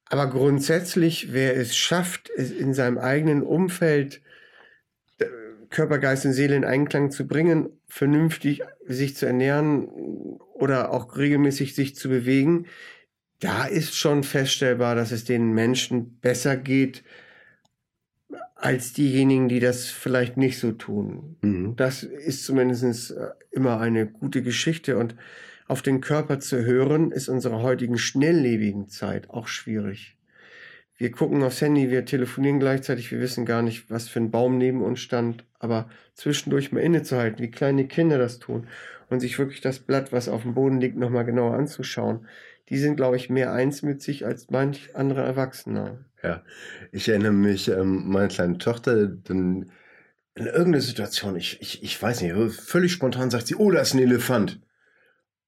Aber grundsätzlich, wer es schafft, in seinem eigenen Umfeld äh, Körper, Geist und Seele in Einklang zu bringen, vernünftig sich zu ernähren oder auch regelmäßig sich zu bewegen, da ist schon feststellbar, dass es den Menschen besser geht als diejenigen, die das vielleicht nicht so tun. Mhm. Das ist zumindest äh, immer eine gute Geschichte und auf den Körper zu hören, ist unserer heutigen schnelllebigen Zeit auch schwierig. Wir gucken aufs Handy, wir telefonieren gleichzeitig, wir wissen gar nicht, was für ein Baum neben uns stand, aber zwischendurch mal innezuhalten, wie kleine Kinder das tun und sich wirklich das Blatt, was auf dem Boden liegt, nochmal genauer anzuschauen, die sind, glaube ich, mehr eins mit sich als manch andere Erwachsene. Ja, ich erinnere mich, ähm, meine kleine Tochter, dann in irgendeiner Situation, ich, ich, ich weiß nicht, völlig spontan sagt sie, oh, da ist ein Elefant.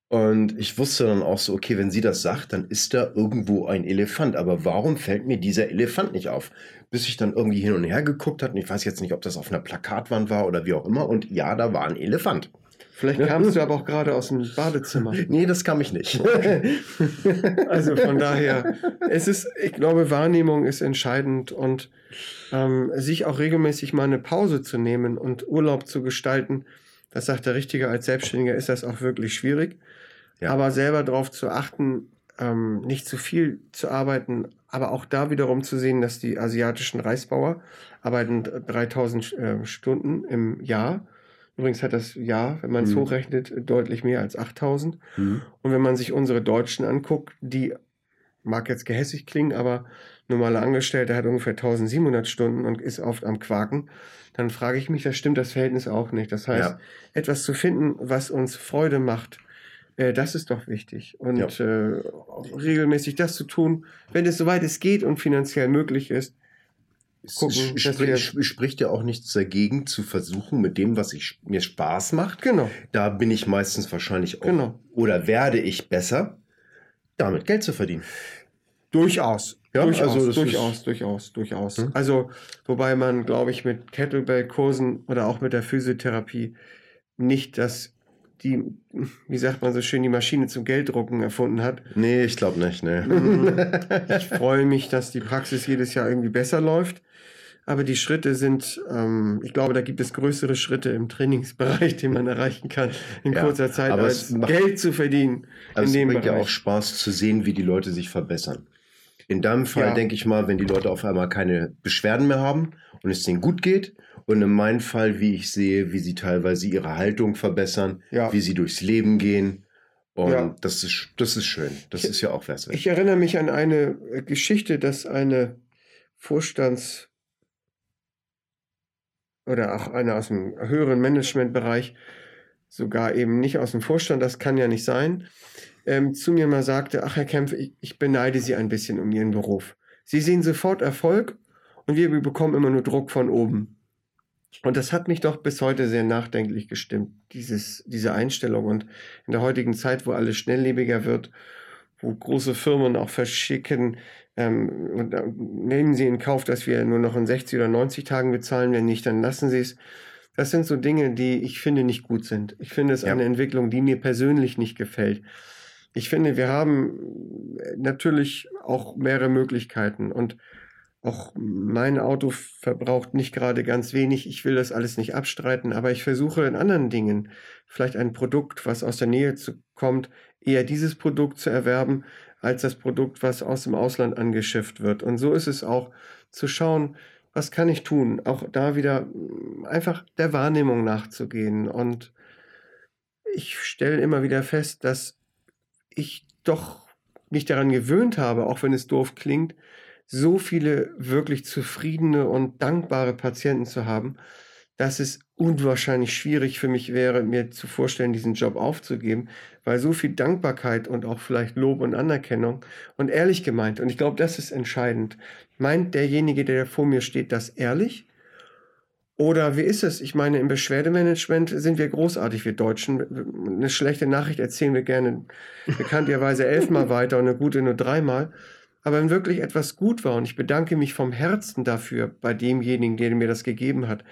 Und ich wusste dann auch so, okay, wenn sie das sagt, dann ist da irgendwo ein Elefant. Aber warum fällt mir dieser Elefant nicht auf? Bis ich dann irgendwie hin und her geguckt habe, und ich weiß jetzt nicht, ob das auf einer Plakatwand war oder wie auch immer. Und ja, da war ein Elefant. Vielleicht kamst du aber auch gerade aus dem Badezimmer. (laughs) Nee, das kam ich nicht. (laughs) also von daher, es ist, ich glaube, Wahrnehmung ist entscheidend und ähm, sich auch regelmäßig mal eine Pause zu nehmen und Urlaub zu gestalten, das sagt der Richtige, als Selbstständiger ist das auch wirklich schwierig. Ja. Aber selber darauf zu achten, ähm, nicht zu viel zu arbeiten, aber auch da wiederum zu sehen, dass die asiatischen Reisbauer arbeiten 3000 äh, Stunden im Jahr Übrigens hat das Jahr, wenn man es mhm. hochrechnet, deutlich mehr als 8000. Mhm. Und wenn man sich unsere Deutschen anguckt, die mag jetzt gehässig klingen, aber normaler Angestellter hat ungefähr 1700 Stunden und ist oft am Quaken, dann frage ich mich, das stimmt das Verhältnis auch nicht. Das heißt, ja. etwas zu finden, was uns Freude macht, äh, das ist doch wichtig. Und ja. äh, regelmäßig das zu tun, wenn es soweit es geht und finanziell möglich ist, gucken. Spricht ja auch nichts dagegen, zu versuchen, mit dem, was ich, mir Spaß macht. Genau. Da bin ich meistens wahrscheinlich auch. Genau. Oder werde ich besser, damit Geld zu verdienen. Durchaus. Ja, durchaus, also durchaus, durchaus, durchaus. Hm? Also, wobei man, glaube ich, mit Kettlebell-Kursen oder auch mit der Physiotherapie nicht das die, wie sagt man so schön, die Maschine zum Gelddrucken erfunden hat. Nee, ich glaube nicht, nee. (laughs) ich freue mich, dass die Praxis jedes Jahr irgendwie besser läuft. Aber die Schritte sind, ähm, ich glaube, da gibt es größere Schritte im Trainingsbereich, die man erreichen kann in ja, kurzer Zeit, als macht, Geld zu verdienen. Aber es bringt Bereich. ja auch Spaß zu sehen, wie die Leute sich verbessern. In deinem Fall ja. denke ich mal, wenn die Leute auf einmal keine Beschwerden mehr haben und es ihnen gut geht und in meinem Fall, wie ich sehe, wie sie teilweise ihre Haltung verbessern, ja. wie sie durchs Leben gehen. Und ja. das, ist, das ist schön. Das ich, ist ja auch was. Ich erinnere mich an eine Geschichte, dass eine Vorstands- oder auch einer aus dem höheren Managementbereich, sogar eben nicht aus dem Vorstand, das kann ja nicht sein, ähm, zu mir mal sagte, ach Herr Kempf, ich, ich beneide Sie ein bisschen um Ihren Beruf. Sie sehen sofort Erfolg und wir bekommen immer nur Druck von oben. Und das hat mich doch bis heute sehr nachdenklich gestimmt, dieses, diese Einstellung. Und in der heutigen Zeit, wo alles schnelllebiger wird, wo große Firmen auch verschicken, ähm, und, äh, nehmen Sie in Kauf, dass wir nur noch in 60 oder 90 Tagen bezahlen, wenn nicht, dann lassen Sie es. Das sind so Dinge, die ich finde nicht gut sind. Ich finde es ja. eine Entwicklung, die mir persönlich nicht gefällt. Ich finde, wir haben natürlich auch mehrere Möglichkeiten und auch mein Auto verbraucht nicht gerade ganz wenig. Ich will das alles nicht abstreiten, aber ich versuche in anderen Dingen, vielleicht ein Produkt, was aus der Nähe zu, kommt, eher dieses Produkt zu erwerben, als das Produkt, was aus dem Ausland angeschifft wird. Und so ist es auch zu schauen, was kann ich tun? Auch da wieder mm, einfach der Wahrnehmung nachzugehen. Und ich stelle immer wieder fest, dass ich doch mich daran gewöhnt habe, auch wenn es doof klingt, so viele wirklich zufriedene und dankbare Patienten zu haben, dass es unwahrscheinlich schwierig für mich wäre, mir zu vorstellen, diesen Job aufzugeben, weil so viel Dankbarkeit und auch vielleicht Lob und Anerkennung und ehrlich gemeint, und ich glaube, das ist entscheidend, meint derjenige, der vor mir steht, das ehrlich? Oder wie ist es? Ich meine, im Beschwerdemanagement sind wir großartig, wir Deutschen. Eine schlechte Nachricht erzählen wir gerne bekanntlicherweise (laughs) elfmal weiter und eine gute nur dreimal. Aber wenn wirklich etwas gut war, und ich bedanke mich vom Herzen dafür bei demjenigen, der mir das gegeben hat,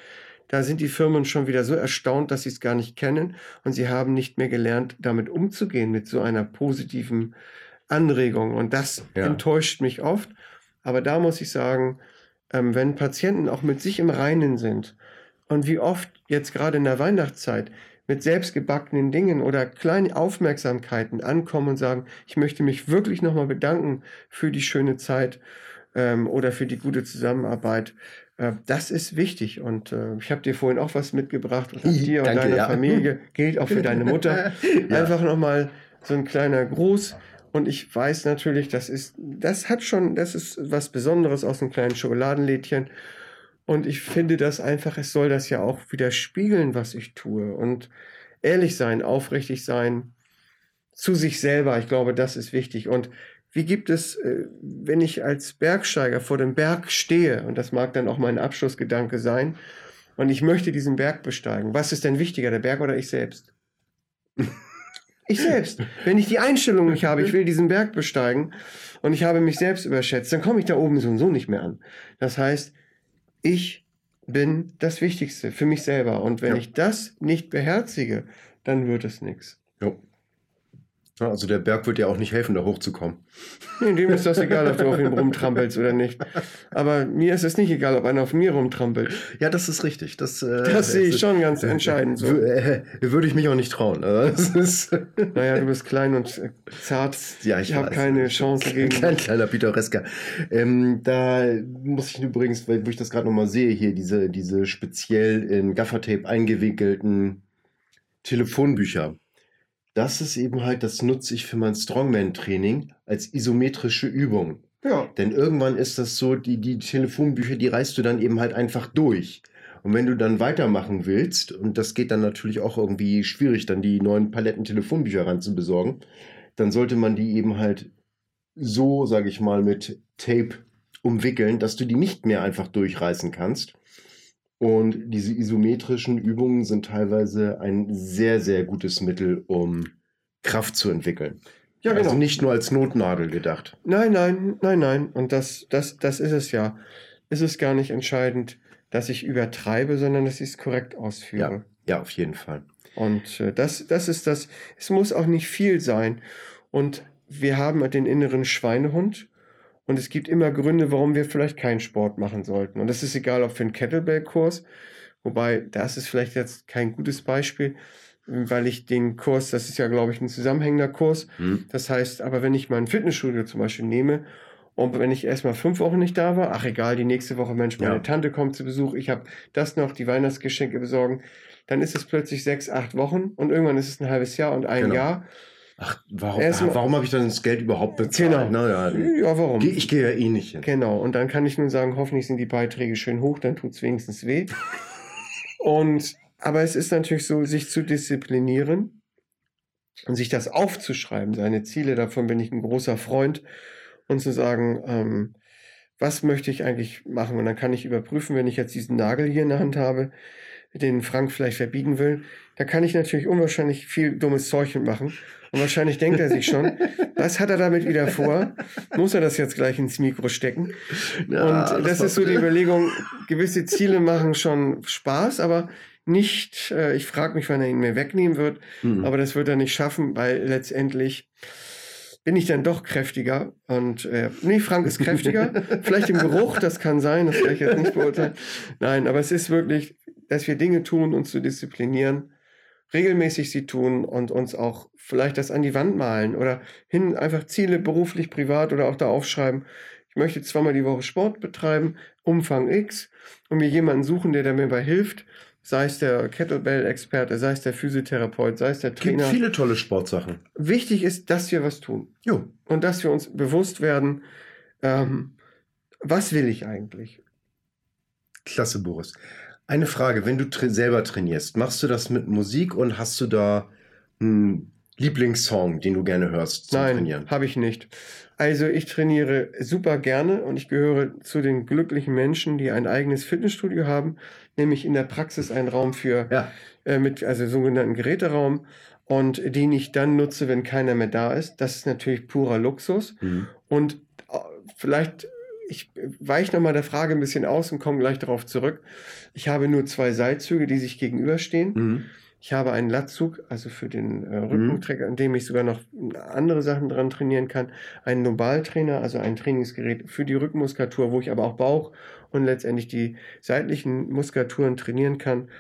da sind die Firmen schon wieder so erstaunt, dass sie es gar nicht kennen und sie haben nicht mehr gelernt, damit umzugehen, mit so einer positiven Anregungen und das Ja. enttäuscht mich oft. Aber da muss ich sagen, ähm, wenn Patienten auch mit sich im Reinen sind und wie oft jetzt gerade in der Weihnachtszeit mit selbstgebackenen Dingen oder kleinen Aufmerksamkeiten ankommen und sagen, ich möchte mich wirklich nochmal bedanken für die schöne Zeit ähm, oder für die gute Zusammenarbeit. Äh, das ist wichtig und äh, ich habe dir vorhin auch was mitgebracht und (laughs) dir und Danke, deiner ja. Familie, gilt auch für deine Mutter. (laughs) Ja. Einfach nochmal so ein kleiner Gruß. Und ich weiß natürlich, das ist, das hat schon, das ist was Besonderes aus einem kleinen Schokoladenlädchen. Und ich finde das einfach, es soll das ja auch widerspiegeln, was ich tue. Und ehrlich sein, aufrichtig sein zu sich selber. Ich glaube, das ist wichtig. Und wie gibt es, äh, wenn ich als Bergsteiger vor dem Berg stehe, und das mag dann auch mein Abschlussgedanke sein, und ich möchte diesen Berg besteigen, was ist denn wichtiger, der Berg oder ich selbst? Ich selbst. Wenn ich die Einstellung nicht habe, ich will diesen Berg besteigen und ich habe mich selbst überschätzt, dann komme ich da oben so und so nicht mehr an. Das heißt, ich bin das Wichtigste für mich selber. Und wenn Ja. ich das nicht beherzige, dann wird es nichts. Jo. Also der Berg wird dir auch nicht helfen, da hochzukommen. (laughs) Nee, dem ist das egal, ob du auf ihm rumtrampelst oder nicht. Aber mir ist es nicht egal, ob einer auf mir rumtrampelt. Ja, das ist richtig. Das, äh, Das sehe ich ist- schon ganz entscheidend so. Äh, würde ich mich auch nicht trauen. Das ist, (laughs) Naja, du bist klein und äh, zart. ja, ich, Ich habe keine Chance gegen. Kein kleiner Pittoresker. Ähm, da muss ich übrigens, weil wo ich das gerade nochmal sehe, hier diese, diese speziell in Gaffertape eingewickelten Telefonbücher. Das ist eben halt, das nutze ich für mein Strongman-Training als isometrische Übung. Ja, Denn irgendwann ist das so, die, die Telefonbücher, die reißt du dann eben halt einfach durch. Und wenn du dann weitermachen willst, und das geht dann natürlich auch irgendwie schwierig, dann die neuen Paletten Telefonbücher ranzubesorgen, dann sollte man die eben halt so, sage ich mal, mit Tape umwickeln, dass du die nicht mehr einfach durchreißen kannst. Und diese isometrischen Übungen sind teilweise ein sehr, sehr gutes Mittel, um Kraft zu entwickeln. ja genau. Also nicht nur als Notnadel gedacht. Nein, nein, nein, nein. Und das, das, das ist es ja. Es ist gar nicht entscheidend, dass ich übertreibe, sondern dass ich es korrekt ausführe. Ja, auf jeden Fall. Und äh, das, das ist das. Es muss auch nicht viel sein. Und wir haben den inneren Schweinehund. Und es gibt immer Gründe, warum wir vielleicht keinen Sport machen sollten. Und das ist egal, ob für einen Kettlebell-Kurs, wobei das ist vielleicht jetzt kein gutes Beispiel, weil ich den Kurs, das ist ja, glaube ich, ein zusammenhängender Kurs. Hm? Das heißt, aber wenn ich mein Fitnessstudio zum Beispiel nehme und wenn ich erstmal fünf Wochen nicht da war, ach egal, die nächste Woche, Mensch, meine Ja. Tante kommt zu Besuch, ich habe das noch, die Weihnachtsgeschenke besorgen, dann ist es plötzlich sechs, acht Wochen und irgendwann ist es ein halbes Jahr und ein Genau. Jahr. Ach, warum, Erstmal- ah, warum habe ich dann das Geld überhaupt bezahlt? Genau. Naja, Ja, warum? ich gehe ja eh nicht hin. Genau, und dann kann ich nur sagen, hoffentlich sind die Beiträge schön hoch, dann tut es wenigstens weh. und, aber es ist natürlich so, sich zu disziplinieren und sich das aufzuschreiben, seine Ziele, davon bin ich ein großer Freund, und zu sagen, ähm, was möchte ich eigentlich machen? Und dann kann ich überprüfen, wenn ich jetzt diesen Nagel hier in der Hand habe, den Frank vielleicht verbiegen will, da kann ich natürlich unwahrscheinlich viel dummes Zeug mitmachen. Und wahrscheinlich denkt er sich schon, was hat er damit wieder vor? Muss er das jetzt gleich ins Mikro stecken? Ja, und das, war- ist so die Überlegung, gewisse Ziele machen schon Spaß, aber nicht, äh, ich frage mich, wann er ihn mir wegnehmen wird, Hm. aber das wird er nicht schaffen, weil letztendlich bin ich dann doch kräftiger. Und äh, nee, Frank ist kräftiger. (laughs) Vielleicht im Geruch, das kann sein, das kann ich jetzt nicht beurteilen. (laughs) Nein, aber es ist wirklich, dass wir Dinge tun, uns zu disziplinieren, regelmäßig sie tun und uns auch vielleicht das an die Wand malen oder hin einfach Ziele beruflich, privat oder auch da aufschreiben. Ich möchte zweimal die Woche Sport betreiben, Umfang X und mir jemanden suchen, der, der mir dabei hilft. Sei es der Kettlebell-Experte, sei es der Physiotherapeut, sei es der gibt Trainer. viele tolle Sportsachen. Wichtig ist, dass wir was tun Jo. und dass wir uns bewusst werden, ähm, was will ich eigentlich? Klasse, Boris. Eine Frage, wenn du tra selber trainierst, machst du das mit Musik und hast du da einen Lieblingssong, den du gerne hörst zum Nein, Trainieren? habe ich nicht. Also ich trainiere super gerne und ich gehöre zu den glücklichen Menschen, die ein eigenes Fitnessstudio haben, nämlich in der Praxis einen Raum für Ja, äh, mit also sogenannten Geräteraum und den ich dann nutze, wenn keiner mehr da ist. Das ist natürlich purer Luxus. Mhm. Und äh, vielleicht, ich weiche nochmal der Frage ein bisschen aus und komme gleich darauf zurück. Ich habe nur zwei Seilzüge, die sich gegenüberstehen. Mhm. Ich habe einen Latzug, also für den äh, Rückentrecker, in dem ich sogar noch andere Sachen dran trainieren kann. Einen Globaltrainer, also ein Trainingsgerät für die Rückenmuskulatur, wo ich aber auch Bauch und letztendlich die seitlichen Muskulaturen trainieren kann.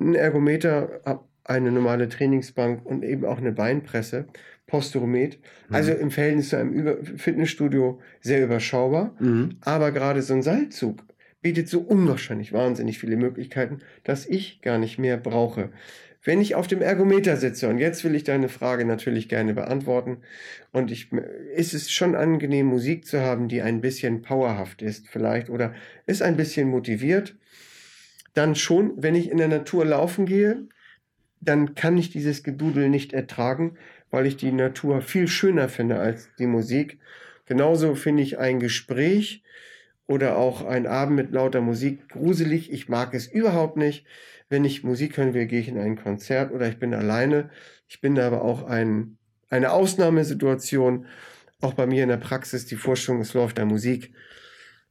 Ein Ergometer, eine normale Trainingsbank und eben auch eine Beinpresse. Posturomet. Mhm. Also im Verhältnis zu einem Fitnessstudio sehr überschaubar. Mhm. Aber gerade so ein Seilzug bietet so unwahrscheinlich wahnsinnig viele Möglichkeiten, dass ich gar nicht mehr brauche. Wenn ich auf dem Ergometer sitze, und jetzt will ich deine Frage natürlich gerne beantworten, und ich, ist es schon angenehm, Musik zu haben, die ein bisschen powerhaft ist vielleicht oder ist ein bisschen motiviert, dann schon, wenn ich in der Natur laufen gehe, dann kann ich dieses Gedudel nicht ertragen, weil ich die Natur viel schöner finde als die Musik. Genauso finde ich ein Gespräch oder auch ein Abend mit lauter Musik gruselig. Ich mag es überhaupt nicht. Wenn ich Musik hören will, gehe ich in ein Konzert oder ich bin alleine. Ich bin aber auch ein, eine Ausnahmesituation. Auch bei mir in der Praxis, die Vorstellung, es läuft da Musik.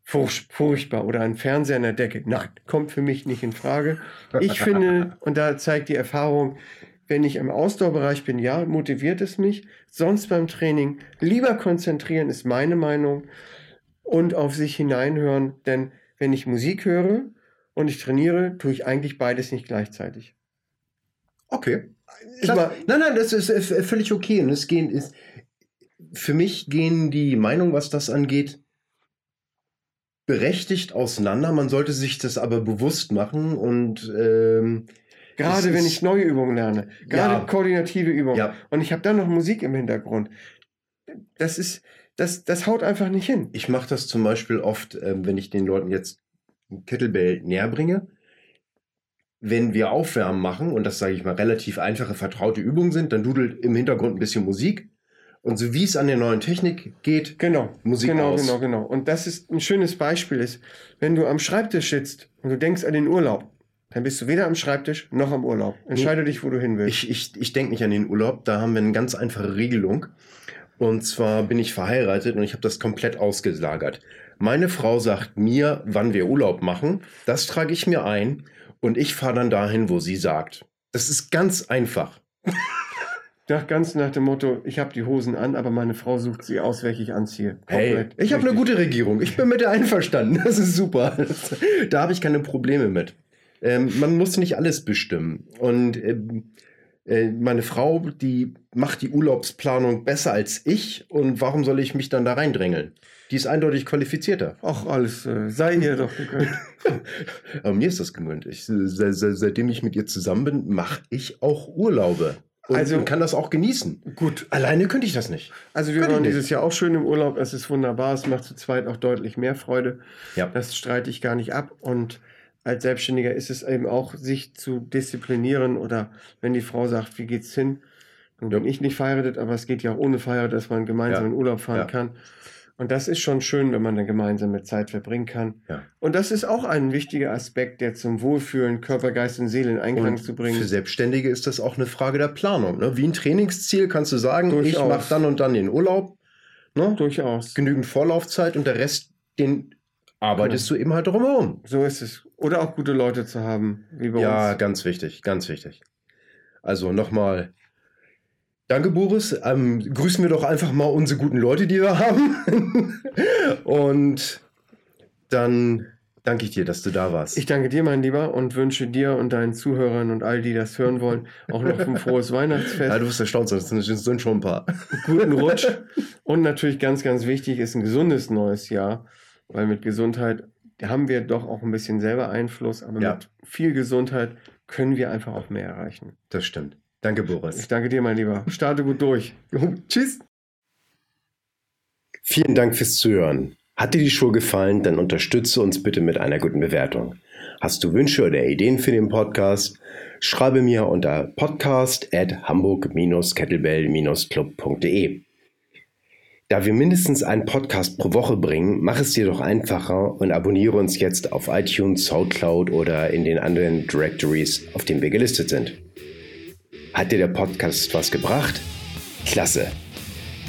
Furchtbar. Oder ein Fernseher in der Decke. Nein, kommt für mich nicht in Frage. Ich finde, (laughs) und da zeigt die Erfahrung, wenn ich im Ausdauerbereich bin, ja, motiviert es mich. Sonst beim Training lieber konzentrieren, ist meine Meinung. Und auf sich hineinhören, denn wenn ich Musik höre und ich trainiere, tue ich eigentlich beides nicht gleichzeitig. Okay. Mal, nein, nein, das ist völlig okay. Und es gehen, ist, für mich gehen die Meinungen, was das angeht, berechtigt auseinander. Man sollte sich das aber bewusst machen und ähm, Gerade wenn ich neue Übungen lerne. Gerade ja. koordinative Übungen. Ja. Und ich habe dann noch Musik im Hintergrund. Das ist, das, das haut einfach nicht hin. Ich mache das zum Beispiel oft, ähm, wenn ich den Leuten jetzt Kettlebell näher bringe. Wenn wir Aufwärmen machen und das sage ich mal relativ einfache, vertraute Übungen sind, dann dudelt im Hintergrund ein bisschen Musik. Und so wie es an der neuen Technik geht, genau, Musik genau, aus. Genau, genau, genau. Und das ist ein schönes Beispiel ist, wenn du am Schreibtisch sitzt und du denkst an den Urlaub, dann bist du weder am Schreibtisch noch am Urlaub. Entscheide nee, dich, wo du hin willst. Ich, ich, ich denke nicht an den Urlaub. Da haben wir eine ganz einfache Regelung. Und zwar bin ich verheiratet und ich habe das komplett ausgelagert. Meine Frau sagt mir, wann wir Urlaub machen. Das trage ich mir ein und ich fahre dann dahin, wo sie sagt. Das ist ganz einfach. (laughs) Ja, ganz nach dem Motto, ich habe die Hosen an, aber meine Frau sucht sie aus, welche ich anziehe. Komplett hey, ich habe eine gute Regierung. Ich bin mit der einverstanden. Das ist super. (laughs) da habe ich keine Probleme mit. Ähm, man muss nicht alles bestimmen. Und ähm, äh, meine Frau, die macht die Urlaubsplanung besser als ich. Und warum soll ich mich dann da reindrängeln? Die ist eindeutig qualifizierter. Ach, alles äh, sei ihr doch gegönnt. (laughs) Aber mir ist das gegönnt. Ich, se, se, seitdem ich mit ihr zusammen bin, mache ich auch Urlaube. Und also kann das auch genießen. Gut. Alleine könnte ich das nicht. Also wir waren dieses Jahr auch schön im Urlaub. Es ist wunderbar. Es macht zu zweit auch deutlich mehr Freude. Ja. Das streite ich gar nicht ab. Und als Selbstständiger ist es eben auch, sich zu disziplinieren oder wenn die Frau sagt, wie geht's hin? Dann bin ich nicht verheiratet, aber es geht ja auch ohne Verheiratet, dass man gemeinsam ja. in Urlaub fahren ja. kann. Und das ist schon schön, wenn man dann gemeinsam mit Zeit verbringen kann. Ja. Und das ist auch ein wichtiger Aspekt, der zum Wohlfühlen Körper, Geist und Seele in Einklang und zu bringen. Für Selbstständige ist das auch eine Frage der Planung. Ne? Wie ein Trainingsziel kannst du sagen, Durchaus. ich mache dann und dann den Urlaub. Ne? Durchaus. Genügend Vorlaufzeit und der Rest, den arbeitest genau. du eben halt drumherum. So ist es. Oder auch gute Leute zu haben, wie bei ja, uns. Ja, ganz wichtig, ganz wichtig. Also nochmal, danke Boris. Ähm, grüßen wir doch einfach mal unsere guten Leute, die wir haben. (laughs) und dann danke ich dir, dass du da warst. Ich danke dir, mein Lieber, und wünsche dir und deinen Zuhörern und all die das hören wollen, auch noch ein frohes (laughs) Weihnachtsfest. Ja, du wirst erstaunt sein, das sind schon ein paar. Guten Rutsch. Und natürlich ganz, ganz wichtig ist ein gesundes neues Jahr weil mit Gesundheit haben wir doch auch ein bisschen selber Einfluss, aber ja. mit viel Gesundheit können wir einfach auch mehr erreichen. Das stimmt. Danke, Boris. Ich danke dir, mein Lieber. Starte gut durch. Tschüss. Vielen Dank fürs Zuhören. Hat dir die Show gefallen, dann unterstütze uns bitte mit einer guten Bewertung. Hast du Wünsche oder Ideen für den Podcast? Schreibe mir unter podcast at hamburg-kettlebell-club.de. Da wir mindestens einen Podcast pro Woche bringen, mach es dir doch einfacher und abonniere uns jetzt auf iTunes, Soundcloud oder in den anderen Directories, auf denen wir gelistet sind. Hat dir der Podcast was gebracht? Klasse!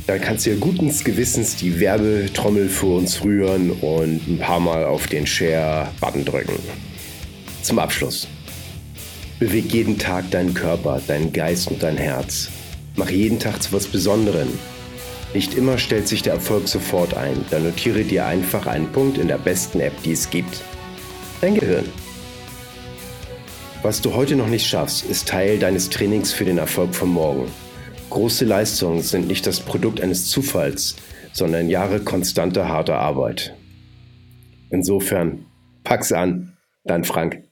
Dann kannst du ja guten Gewissens die Werbetrommel für uns rühren und ein paar Mal auf den Share-Button drücken. Zum Abschluss. Beweg jeden Tag deinen Körper, deinen Geist und dein Herz. Mach jeden Tag zu was Besonderem. Nicht immer stellt sich der Erfolg sofort ein, dann notiere dir einfach einen Punkt in der besten App, die es gibt. Dein Gehirn. Was du heute noch nicht schaffst, ist Teil deines Trainings für den Erfolg von morgen. Große Leistungen sind nicht das Produkt eines Zufalls, sondern Jahre konstanter harter Arbeit. Insofern, pack's an, dein Frank.